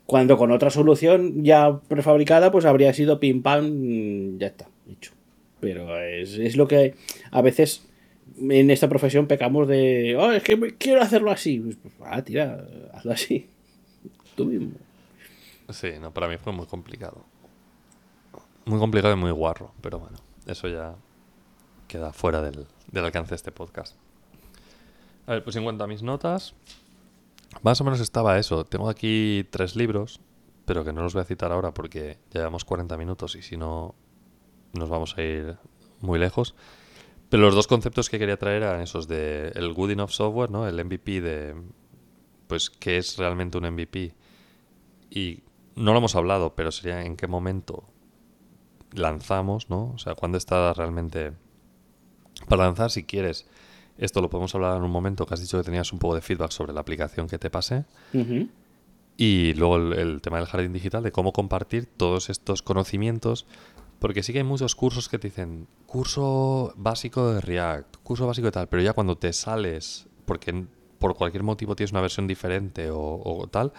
Cuando con otra solución ya prefabricada, pues habría sido pim pam, mm, ya está, hecho. Pero es, es lo que a veces en esta profesión pecamos de, oh, es que quiero hacerlo así. Pues, pues, ah, tira, hazlo así. Tú mismo. Sí, no, para mí fue muy complicado. Muy complicado y muy guarro, pero bueno, eso ya queda fuera del, alcance de este podcast. A ver, pues en cuanto a mis notas, más o menos estaba eso. Tengo aquí tres libros, pero que no los voy a citar ahora porque llevamos 40 minutos y si no nos vamos a ir muy lejos. Pero los dos conceptos que quería traer eran esos de el Good Enough Software, ¿no? El MVP de, pues, qué es realmente un MVP y no lo hemos hablado, pero sería en qué momento lanzamos, ¿no? O sea, cuándo está realmente para lanzar, si quieres. Esto lo podemos hablar en un momento, que has dicho que tenías un poco de feedback sobre la aplicación que te pasé. Y luego el, el tema del jardín digital, de cómo compartir todos estos conocimientos. Porque sí que hay muchos cursos que te dicen curso básico de React, curso básico de tal, pero ya cuando te sales, porque por cualquier motivo tienes una versión diferente o, o tal,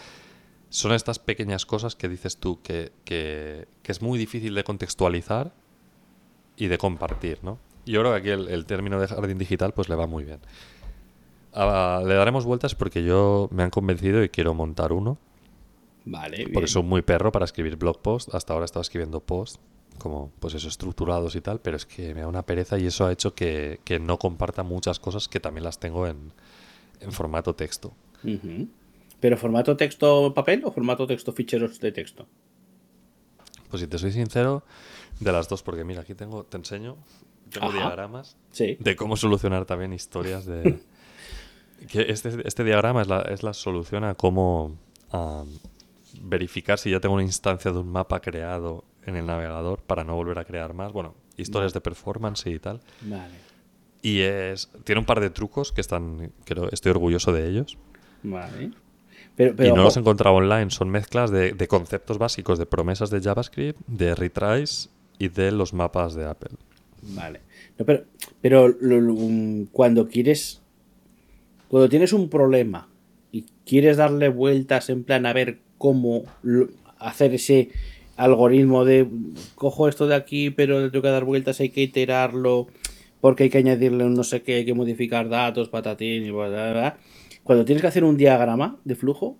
son estas pequeñas cosas que dices tú que, que- que es muy difícil de contextualizar y de compartir, ¿no? Yo creo que aquí el, el término de jardín digital pues le va muy bien. Ah, le daremos vueltas porque yo me han convencido y quiero montar uno. Vale, bien. Porque soy muy perro para escribir blog post. Hasta ahora estaba escribiendo post, como pues eso, estructurados y tal, pero es que me da una pereza y eso ha hecho que, que no comparta muchas cosas que también las tengo en, en formato texto. ¿Pero formato texto papel o formato texto ficheros de texto? Pues si te soy sincero, de las dos, porque mira, aquí tengo, te enseño, tengo Ajá. diagramas Sí. de cómo solucionar también historias de... que este, este diagrama es la, es la solución a cómo verificar si ya tengo una instancia de un mapa creado en el navegador para no volver a crear más. Bueno, historias de performance y tal. Vale. Y es tiene un par de trucos que están, creo, estoy orgulloso de ellos. Vale. Pero, pero, y no los he encontrado online, son mezclas de, de conceptos básicos de promesas de JavaScript, de retries y de los mapas de Apple. Vale. No, pero pero lo- cuando quieres. Cuando tienes un problema y quieres darle vueltas en plan a ver cómo hacer ese algoritmo de cojo esto de aquí, pero le tengo que dar vueltas, hay que iterarlo, porque hay que añadirle un no sé qué, hay que modificar datos, patatín y bla, bla, bla. Cuando tienes que hacer un diagrama de flujo,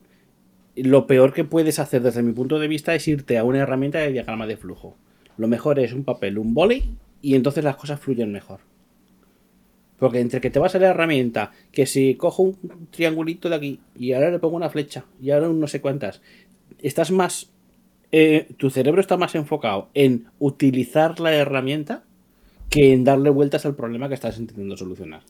lo peor que puedes hacer desde mi punto de vista es irte a una herramienta de diagrama de flujo. Lo mejor es un papel, un boli y entonces las cosas fluyen mejor. Porque entre que te vas a la herramienta, que si cojo un triangulito de aquí y ahora le pongo una flecha y ahora no sé cuántas, estás más. eh, tu cerebro está más enfocado en utilizar la herramienta que en darle vueltas al problema que estás intentando solucionar.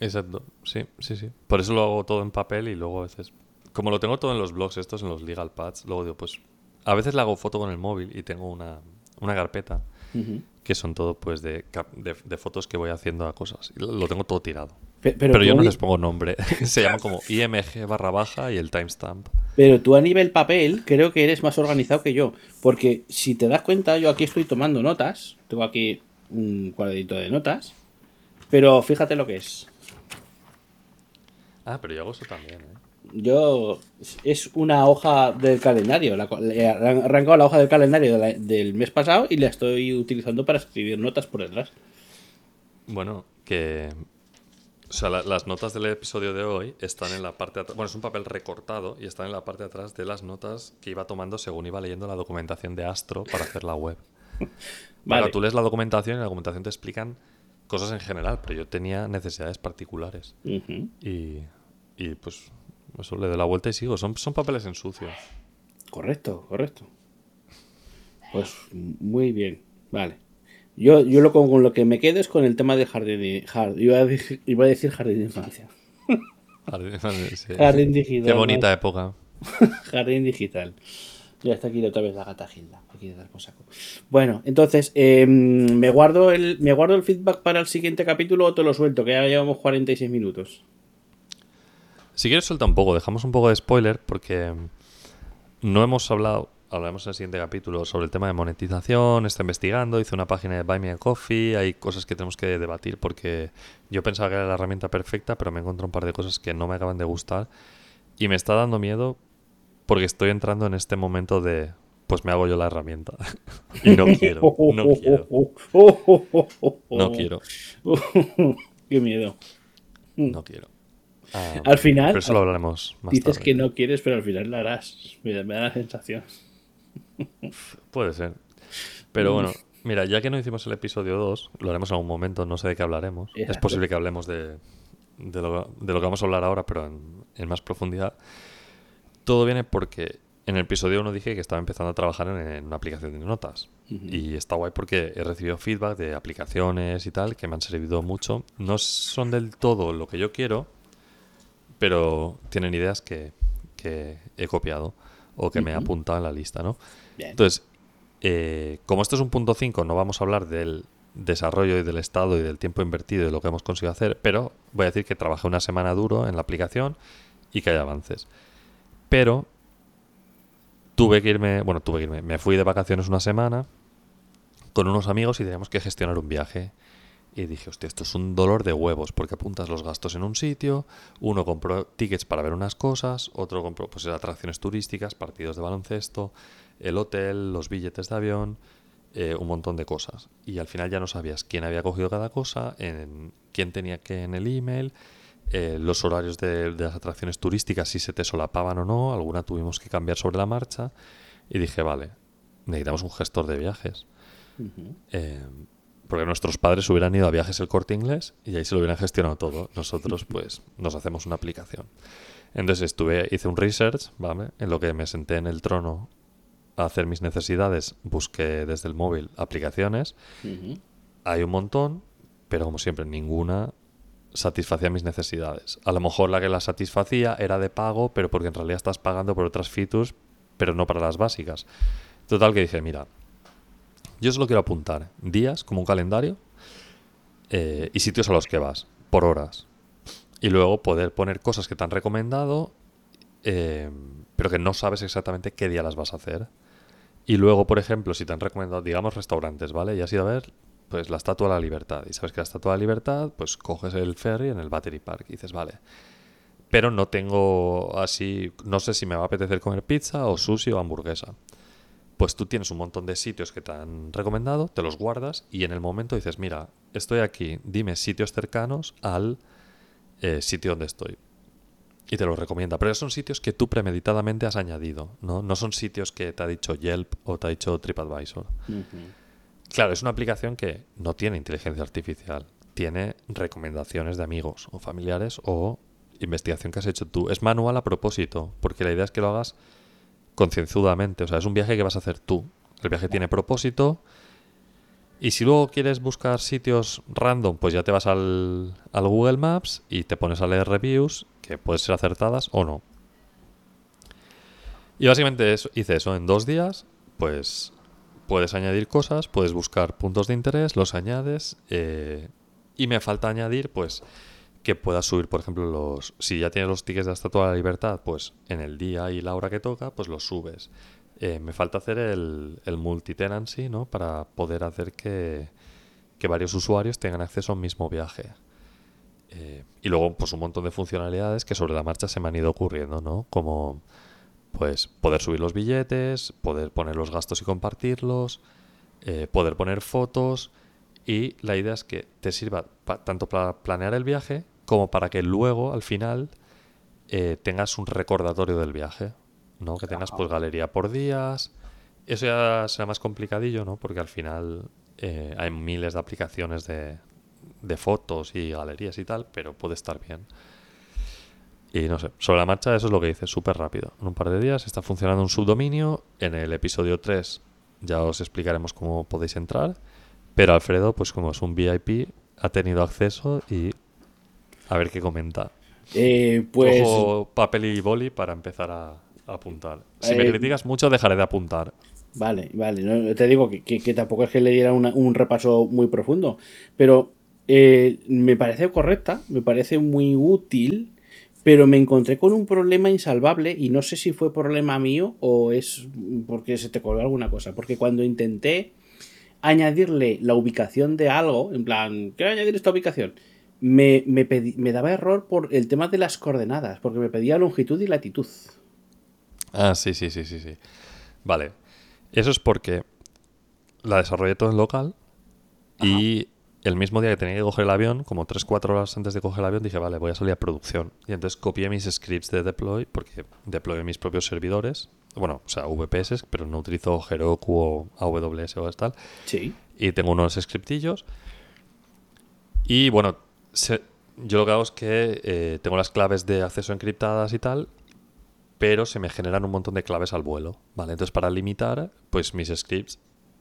Exacto, sí, sí, sí. Por eso lo hago todo en papel y luego a veces, como lo tengo todo en los blogs estos, en los legal pads, luego digo, pues a veces le hago foto con el móvil y tengo una, una carpeta Que son todo pues de, cap- de, de fotos que voy haciendo a cosas. Lo, tengo todo tirado. Pe- Pero, Pero, yo no les pongo nombre. Se llama como IMG barra baja y el timestamp. Pero tú a nivel papel creo que eres más organizado que yo. Porque si te das cuenta, yo aquí estoy tomando notas. Tengo aquí un cuadradito de notas. Pero fíjate lo que es. Ah, pero yo hago eso también, ¿eh? Yo es una hoja del calendario. La, le arrancado la hoja del calendario de la- del mes pasado y la estoy utilizando para escribir notas por detrás. Bueno, que... O sea, la- las notas del episodio de hoy están en la parte de atrás. Bueno, es un papel recortado y están en la parte de atrás de las notas que iba tomando según iba leyendo la documentación de Astro para hacer la web. Vale. Claro, tú lees la documentación y en la documentación te explican cosas en general, pero yo tenía necesidades particulares. Y, y pues eso le doy la vuelta y sigo. Son, son papeles en sucio. Correcto, correcto. Pues muy bien. Vale. Yo, yo lo con, con lo que me quedo es con el tema de jardín. de- jar- iba, a iba a decir jardín de infancia. Jardín, sí. Jardín digital. Qué bonita época. Jardín digital. Ya está aquí otra vez la gata Gilda. Aquí dar por saco. Bueno, entonces, em, ¿me, guardo el, ¿me guardo el feedback para el siguiente capítulo o te lo suelto? Que ya llevamos 46 minutos. Si quieres, suelta un poco. Dejamos un poco de spoiler porque no hemos hablado, hablaremos en el siguiente capítulo, sobre el tema de monetización. Está investigando, hice una página de Buy Me a Coffee. Hay cosas que tenemos que debatir porque yo pensaba que era la herramienta perfecta, pero me encontré un par de cosas que no me acaban de gustar. Y me está dando miedo porque estoy entrando en este momento de, pues me hago yo la herramienta. y no quiero, no quiero. No quiero. Qué miedo. No quiero. Ah, al final. Pero eso lo hablaremos más Dices tarde. que no quieres, pero al final lo harás. Me da, me da la sensación. Puede ser. Pero bueno, mira, ya que no hicimos el episodio 2, lo haremos en algún momento, no sé de qué hablaremos. Es Exacto. posible que hablemos de, de, lo, de lo que vamos a hablar ahora, pero en, en más profundidad. Todo viene porque en el episodio 1 dije que estaba empezando a trabajar en, en una aplicación de notas. Y está guay porque he recibido feedback de aplicaciones y tal que me han servido mucho. No son del todo lo que yo quiero, pero tienen ideas que, que he copiado o que me he apuntado en la lista, ¿no? Bien. Entonces, eh, como esto es un punto 5, no vamos a hablar del desarrollo y del estado y del tiempo invertido y de lo que hemos conseguido hacer, pero voy a decir que trabajé una semana duro en la aplicación y que hay avances. Pero tuve que irme, bueno, tuve que irme, me fui de vacaciones una semana con unos amigos y teníamos que gestionar un viaje. Y dije, hostia, esto es un dolor de huevos, porque apuntas los gastos en un sitio, uno compró tickets para ver unas cosas, otro compró pues atracciones turísticas, partidos de baloncesto, el hotel, los billetes de avión, eh, un montón de cosas. Y al final ya no sabías quién había cogido cada cosa, en, quién tenía que en el email, eh, los horarios de, de las atracciones turísticas, si se te solapaban o no, alguna tuvimos que cambiar sobre la marcha. Y dije, vale, necesitamos un gestor de viajes. Eh, porque nuestros padres hubieran ido a viajes el corte inglés y ahí se lo hubieran gestionado todo. Nosotros, pues, nos hacemos una aplicación. Entonces estuve, hice un research, ¿vale? En lo que me senté en el trono a hacer mis necesidades, busqué desde el móvil aplicaciones. Hay un montón, pero como siempre, ninguna satisfacía mis necesidades. A lo mejor la que la satisfacía era de pago, pero porque en realidad estás pagando por otras features, pero no para las básicas. Total que dije, mira, yo solo quiero apuntar días como un calendario eh, y sitios a los que vas, por horas. Y luego poder poner cosas que te han recomendado, eh, pero que no sabes exactamente qué día las vas a hacer. Y luego, por ejemplo, si te han recomendado, digamos, restaurantes, ¿vale? Y has ido a ver, pues, la Estatua de la Libertad. Y sabes que la Estatua de la Libertad, pues, coges el ferry en el Battery Park y dices, vale. Pero no tengo así, no sé si me va a apetecer comer pizza o sushi o hamburguesa. Pues tú tienes un montón de sitios que te han recomendado, te los guardas y en el momento dices, mira, estoy aquí, dime sitios cercanos al eh, sitio donde estoy. Y te los recomienda. Pero son sitios que tú premeditadamente has añadido, ¿no? No son sitios que te ha dicho Yelp o te ha dicho TripAdvisor. Claro, es una aplicación que no tiene inteligencia artificial. Tiene recomendaciones de amigos o familiares o investigación que has hecho tú. Es manual a propósito, porque la idea es que lo hagas concienzudamente. O sea, es un viaje que vas a hacer tú. El viaje tiene propósito. Y si luego quieres buscar sitios random, pues ya te vas al, al Google Maps y te pones a leer reviews, que pueden ser acertadas o no. Y básicamente eso, hice eso en dos días, pues puedes añadir cosas, puedes buscar puntos de interés, los añades. eh, y me falta añadir, pues, que puedas subir, por ejemplo, los. Si ya tienes los tickets de la Estatua de la Libertad, pues en el día y la hora que toca, pues los subes. Eh, me falta hacer el, el multi-tenancy, ¿no? Para poder hacer que, que varios usuarios tengan acceso a un mismo viaje. Eh, y luego, pues un montón de funcionalidades que sobre la marcha se me han ido ocurriendo, ¿no? Como, pues, poder subir los billetes, poder poner los gastos y compartirlos, eh, poder poner fotos. Y la idea es que te sirva tanto para planear el viaje como para que luego, al final, eh, tengas un recordatorio del viaje, ¿no? Que tengas, pues, galería por días. Eso ya será más complicadillo, ¿no? Porque al final eh, hay miles de aplicaciones de, de fotos y galerías y tal, pero puede estar bien. Y no sé, sobre la marcha eso es lo que dice, súper rápido. En un par de días está funcionando un subdominio. En el episodio 3 ya os explicaremos cómo podéis entrar. Pero Alfredo, pues como es un VIP, ha tenido acceso y a ver qué comenta. Eh, pues Cojo papel y boli para empezar a, apuntar. Si me Eh, criticas mucho, dejaré de apuntar. Vale, vale. no, te digo que, que- que tampoco es que le diera una- un repaso muy profundo, pero eh, me parece correcta, me parece muy útil, pero me encontré con un problema insalvable y no sé si fue problema mío o es porque se te coló alguna cosa. Porque cuando intenté añadirle la ubicación de algo, en plan, quiero añadir esta ubicación, me, me, pedí- me daba error por el tema de las coordenadas, porque me pedía longitud y latitud. Ah, sí, sí, sí, sí, sí. Vale. Eso es porque la desarrollé todo en local y el mismo día que tenía que coger el avión, como 3-4 horas antes de coger el avión, dije, vale, voy a salir a producción. Y entonces copié mis scripts de deploy porque deployé mis propios servidores. Bueno, o sea, VPS, pero no utilizo Heroku o AWS o tal. Sí. y tengo unos scriptillos. Y bueno, se- yo lo que hago es que eh, tengo las claves de acceso encriptadas y tal, pero se me generan un montón de claves al vuelo. ¿vale? Entonces, para limitar, pues mis scripts,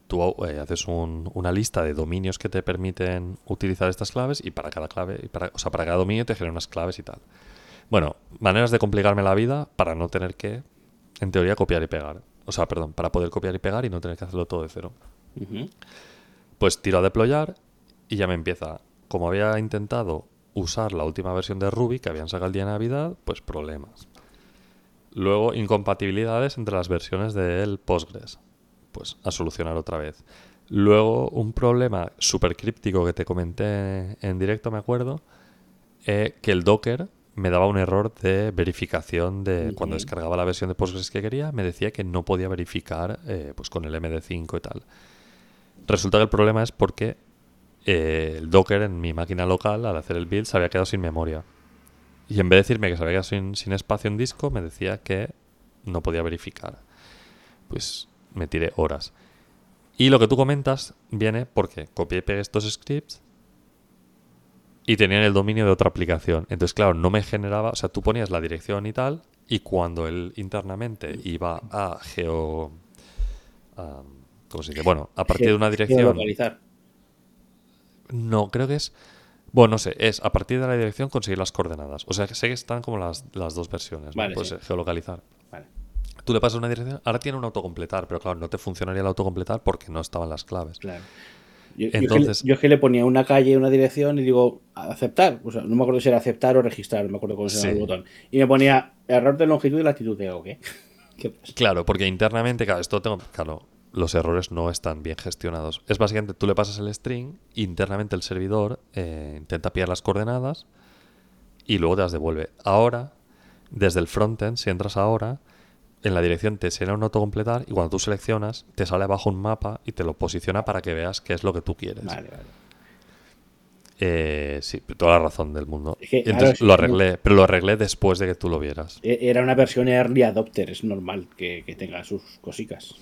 tú eh, haces un- una lista de dominios que te permiten utilizar estas claves y para cada clave, y para, o sea, para cada dominio te generan unas claves y tal. Bueno, maneras de complicarme la vida para no tener que, en teoría, copiar y pegar. O sea, perdón, para poder copiar y pegar y no tener que hacerlo todo de cero. Pues tiro a deployar y ya me empieza. Como había intentado usar la última versión de Ruby que habían sacado el día de Navidad, pues problemas. Luego, incompatibilidades entre las versiones del Postgres. Pues a solucionar otra vez. Luego, un problema súper críptico que te comenté en directo, me acuerdo, eh, que el Docker me daba un error de verificación de cuando descargaba la versión de Postgres que quería, me decía que no podía verificar eh, pues con el MD5 y tal. Resulta que el problema es porque eh, el Docker en mi máquina local, al hacer el build, se había quedado sin memoria. Y en vez de decirme que se había quedado sin, espacio en disco, me decía que no podía verificar. Pues me tiré horas. Y lo que tú comentas viene porque copié y pegué estos scripts y tenían el dominio de otra aplicación. Entonces, claro, no me generaba, o sea, tú ponías la dirección y tal, y cuando él internamente iba a geo... ¿Cómo se dice? Bueno, a partir de una dirección... No, creo que es. Bueno, no sé, es a partir de la dirección conseguir las coordenadas. O sea, que sé que están como las, las dos versiones. ¿no? Vale, Pues sí. eh, geolocalizar. Vale. Tú le pasas una dirección, ahora tiene un autocompletar, pero claro, no te funcionaría el autocompletar porque no estaban las claves. Claro. Yo, Entonces- es que, le- yo es que le ponía una calle, una dirección y digo, aceptar. O sea, no me acuerdo si era aceptar o registrar, no me acuerdo cómo se llama Sí. el botón. Y me ponía error de longitud y latitud. Digo, ¿qué? ¿Qué pasa? Claro, porque internamente, claro, esto tengo. Claro, los errores no están bien gestionados. Es básicamente tú le pasas el string, internamente el servidor eh, intenta pillar las coordenadas y luego te las devuelve. Ahora, desde el frontend, si entras ahora, en la dirección te será un autocompletar y cuando tú seleccionas, te sale abajo un mapa y te lo posiciona para que veas qué es lo que tú quieres. Vale, vale. Eh, sí, toda la razón del mundo. Es que, Y Entonces claro, lo arreglé, pero lo arreglé después de que tú lo vieras. E- Era una versión early adopter, es normal que, que tenga sus cositas.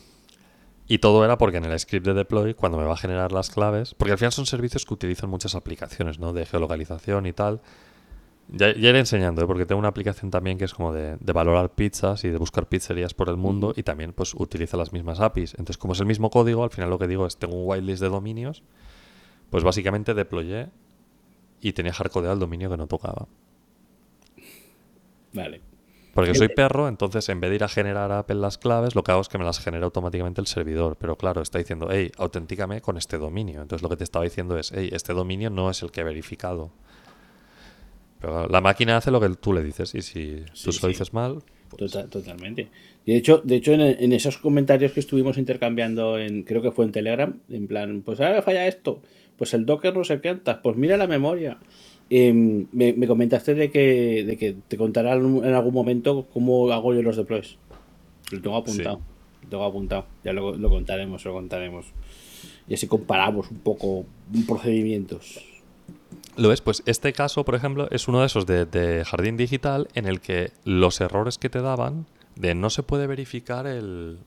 Y todo era porque en el script de deploy, cuando me va a generar las claves, porque al final son servicios que utilizan muchas aplicaciones, ¿no? De geolocalización y tal. Ya, ya iré enseñando, ¿eh? porque tengo una aplicación también que es como de, de valorar pizzas y de buscar pizzerías por el mundo y también pues utiliza las mismas APIs. Entonces, como es el mismo código, al final lo que digo es, tengo un whitelist de dominios, pues básicamente deployé y tenía hardcodeado el dominio que no tocaba. Vale. Porque soy perro, entonces en vez de ir a generar a Apple las claves, lo que hago es que me las genera automáticamente el servidor. Pero claro, está diciendo, hey, autentícame con este dominio. Entonces lo que te estaba diciendo es, hey, este dominio no es el que he verificado. Pero la máquina hace lo que tú le dices y si Sí, tú se lo sí. dices mal, pues, Tota- totalmente. Y de hecho, de hecho en, en esos comentarios que estuvimos intercambiando en, creo que fue en Telegram, en plan, pues ahora falla esto, pues el Docker no se canta, pues mira la memoria. Em, me, me comentaste de que, de que te contará en algún momento cómo hago yo los deploys. Lo tengo apuntado. Lo tengo apuntado. Ya lo, lo contaremos, lo contaremos. Y así comparamos un poco procedimientos. ¿Lo ves? Pues este caso, por ejemplo, es uno de esos de, de jardín digital en el que los errores que te daban de no se puede verificar el...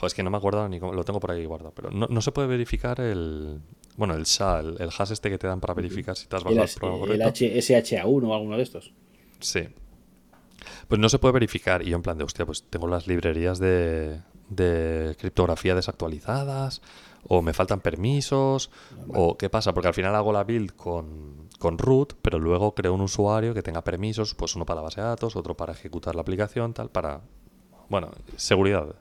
Joder, es que no me acuerdo ni cómo... Lo tengo por ahí guardado, pero no, no se puede verificar el... Bueno, el SHA, el, el hash este que te dan para verificar si te has El, bajado el programa el correcto. H- SHA1 o alguno de estos. Sí. Pues no se puede verificar. Y yo en plan de, hostia, pues tengo las librerías de, de criptografía desactualizadas, o me faltan permisos, o qué pasa, porque al final hago la build con, con root, pero luego creo un usuario que tenga permisos, pues uno para la base de datos, otro para ejecutar la aplicación, tal, para bueno, seguridad.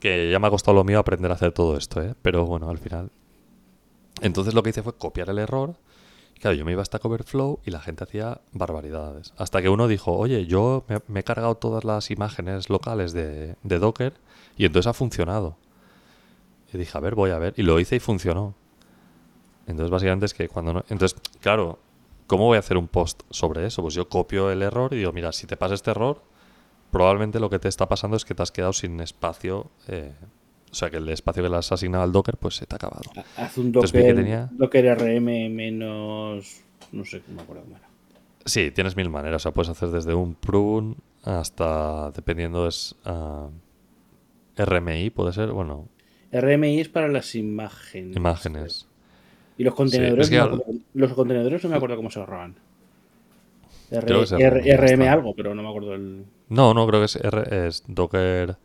Que ya me ha costado lo mío aprender a hacer todo esto, ¿eh? Pero bueno, al final. Entonces lo que hice fue copiar el error. Claro, yo me iba hasta Coverflow y la gente hacía barbaridades. Hasta que uno dijo, oye, yo me, me he cargado todas las imágenes locales de, de Docker y entonces ha funcionado. Y dije, a ver, voy a ver. Y lo hice y funcionó. Entonces, básicamente es que cuando no. Entonces, claro, ¿cómo voy a hacer un post sobre eso? Pues yo copio el error y digo, mira, si te pasa este error, probablemente lo que te está pasando es que te has quedado sin espacio. eh, o sea, que el espacio que le has asignado al Docker, pues se te ha acabado. Haz un Docker, tenía- Docker RM menos. No sé, no me acuerdo cómo era. Sí, tienes mil maneras. O sea, puedes hacer desde un prune hasta, dependiendo, es ah, RMI, puede ser, bueno, RMI es para las imágenes. imágenes. Y los contenedores, es que no al- me acuerdo- los contenedores no me acuerdo cómo se ahorraban. R- R- RM algo, pero no me acuerdo el. No, no, creo que es, R- es Docker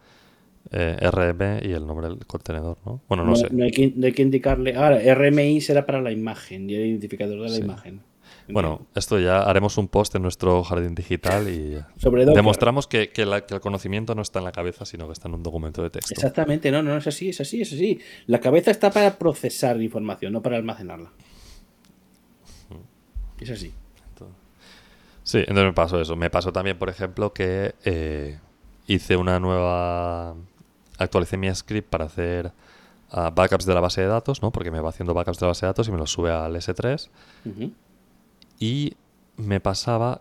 eh, RM y el nombre del contenedor, ¿no? Bueno, no, sé. no hay que, no hay que indicarle. Ahora, RMI será para la imagen y el identificador de la Sí. imagen. Bueno, esto ya haremos un post en nuestro jardín digital y Sobre demostramos que, que la- que el conocimiento no está en la cabeza, sino que está en un documento de texto. Exactamente, no, no, es así, es así, es así. La cabeza está para procesar información, no para almacenarla. Es así. Sí, entonces me pasó eso. Me pasó también, por ejemplo, que eh, hice una nueva. Actualicé mi script para hacer ah, backups de la base de datos, ¿no? Porque me va haciendo backups de la base de datos y me los sube al S3. Ujú. Y me pasaba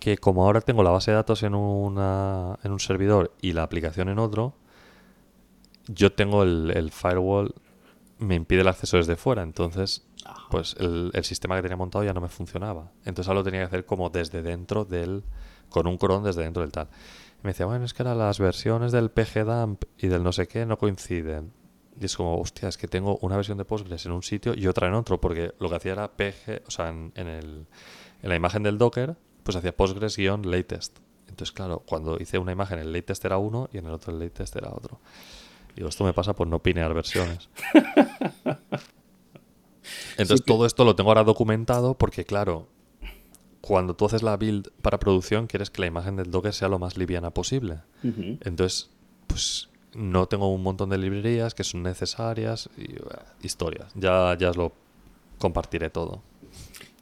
que, como ahora tengo la base de datos en, una, en un servidor y la aplicación en otro, yo tengo el, el firewall, me impide el acceso desde fuera. Entonces, pues el, el sistema que tenía montado ya no me funcionaba. Entonces ahora lo tenía que hacer como desde dentro del. con un cron desde dentro del tal. Y me decía, bueno, es que ahora las versiones del pgdump y del no sé qué no coinciden. Y es como, hostia, es que tengo una versión de Postgres en un sitio y otra en otro, porque lo que hacía era pg, o sea, en, en el, en la imagen del Docker, pues hacía Postgres-latest. Entonces, claro, cuando hice una imagen, el latest era uno y en el otro el latest era otro. Digo, esto me pasa por no pinear versiones. Entonces, Sí que- todo esto lo tengo ahora documentado porque, claro, cuando tú haces la build para producción, quieres que la imagen del Docker sea lo más liviana posible. Entonces, pues no tengo un montón de librerías que son necesarias y eh, historias. Ya, ya os lo compartiré todo.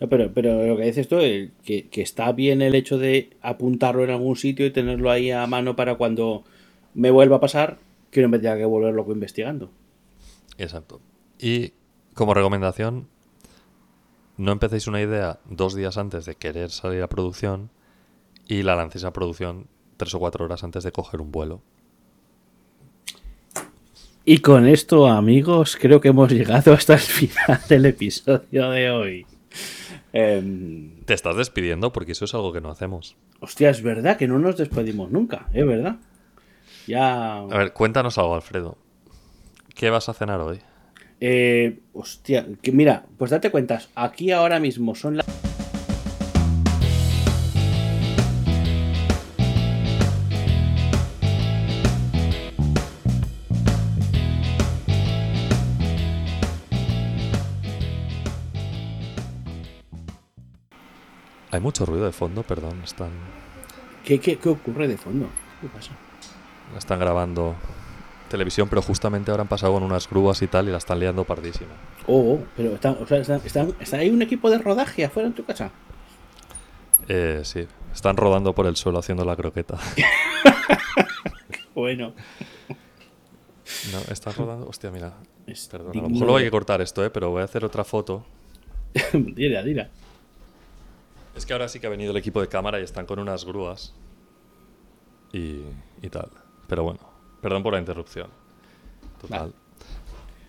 No, pero, pero lo que dices tú, eh, que, que está bien el hecho de apuntarlo en algún sitio y tenerlo ahí a mano para cuando me vuelva a pasar, que no me tenga que volver loco investigando. Exacto. Y como recomendación, no empecéis una idea dos días antes de querer salir a producción y la lancéis a producción tres o cuatro horas antes de coger un vuelo. Y con esto, amigos, creo que hemos llegado hasta el final del episodio de hoy. Em, Te estás despidiendo porque eso es algo que no hacemos. hostia, es verdad que no nos despedimos nunca, es verdad. Ya. A ver, cuéntanos algo, Alfredo. ¿Qué vas a cenar hoy? Eh, hostia, que mira, pues date cuentas, aquí ahora mismo son las. Hay mucho ruido de fondo, perdón. Están, ¿Qué, qué, qué ocurre de fondo? ¿Qué pasa? están grabando televisión, pero justamente ahora han pasado con unas grúas y tal y la están liando pardísima. Oh, oh, pero o sea, están, están, está ahí un equipo de rodaje afuera en tu casa. Eh, sí, están rodando por el suelo haciendo la croqueta. Bueno. No, están rodando. Hostia, mira. Es Perdón, a lo mejor luego hay que cortar esto, ¿eh? pero voy a hacer otra foto. Dila, dila. Es que ahora sí que ha venido el equipo de cámara y están con unas grúas y, y tal. Pero bueno, perdón por la interrupción. Total.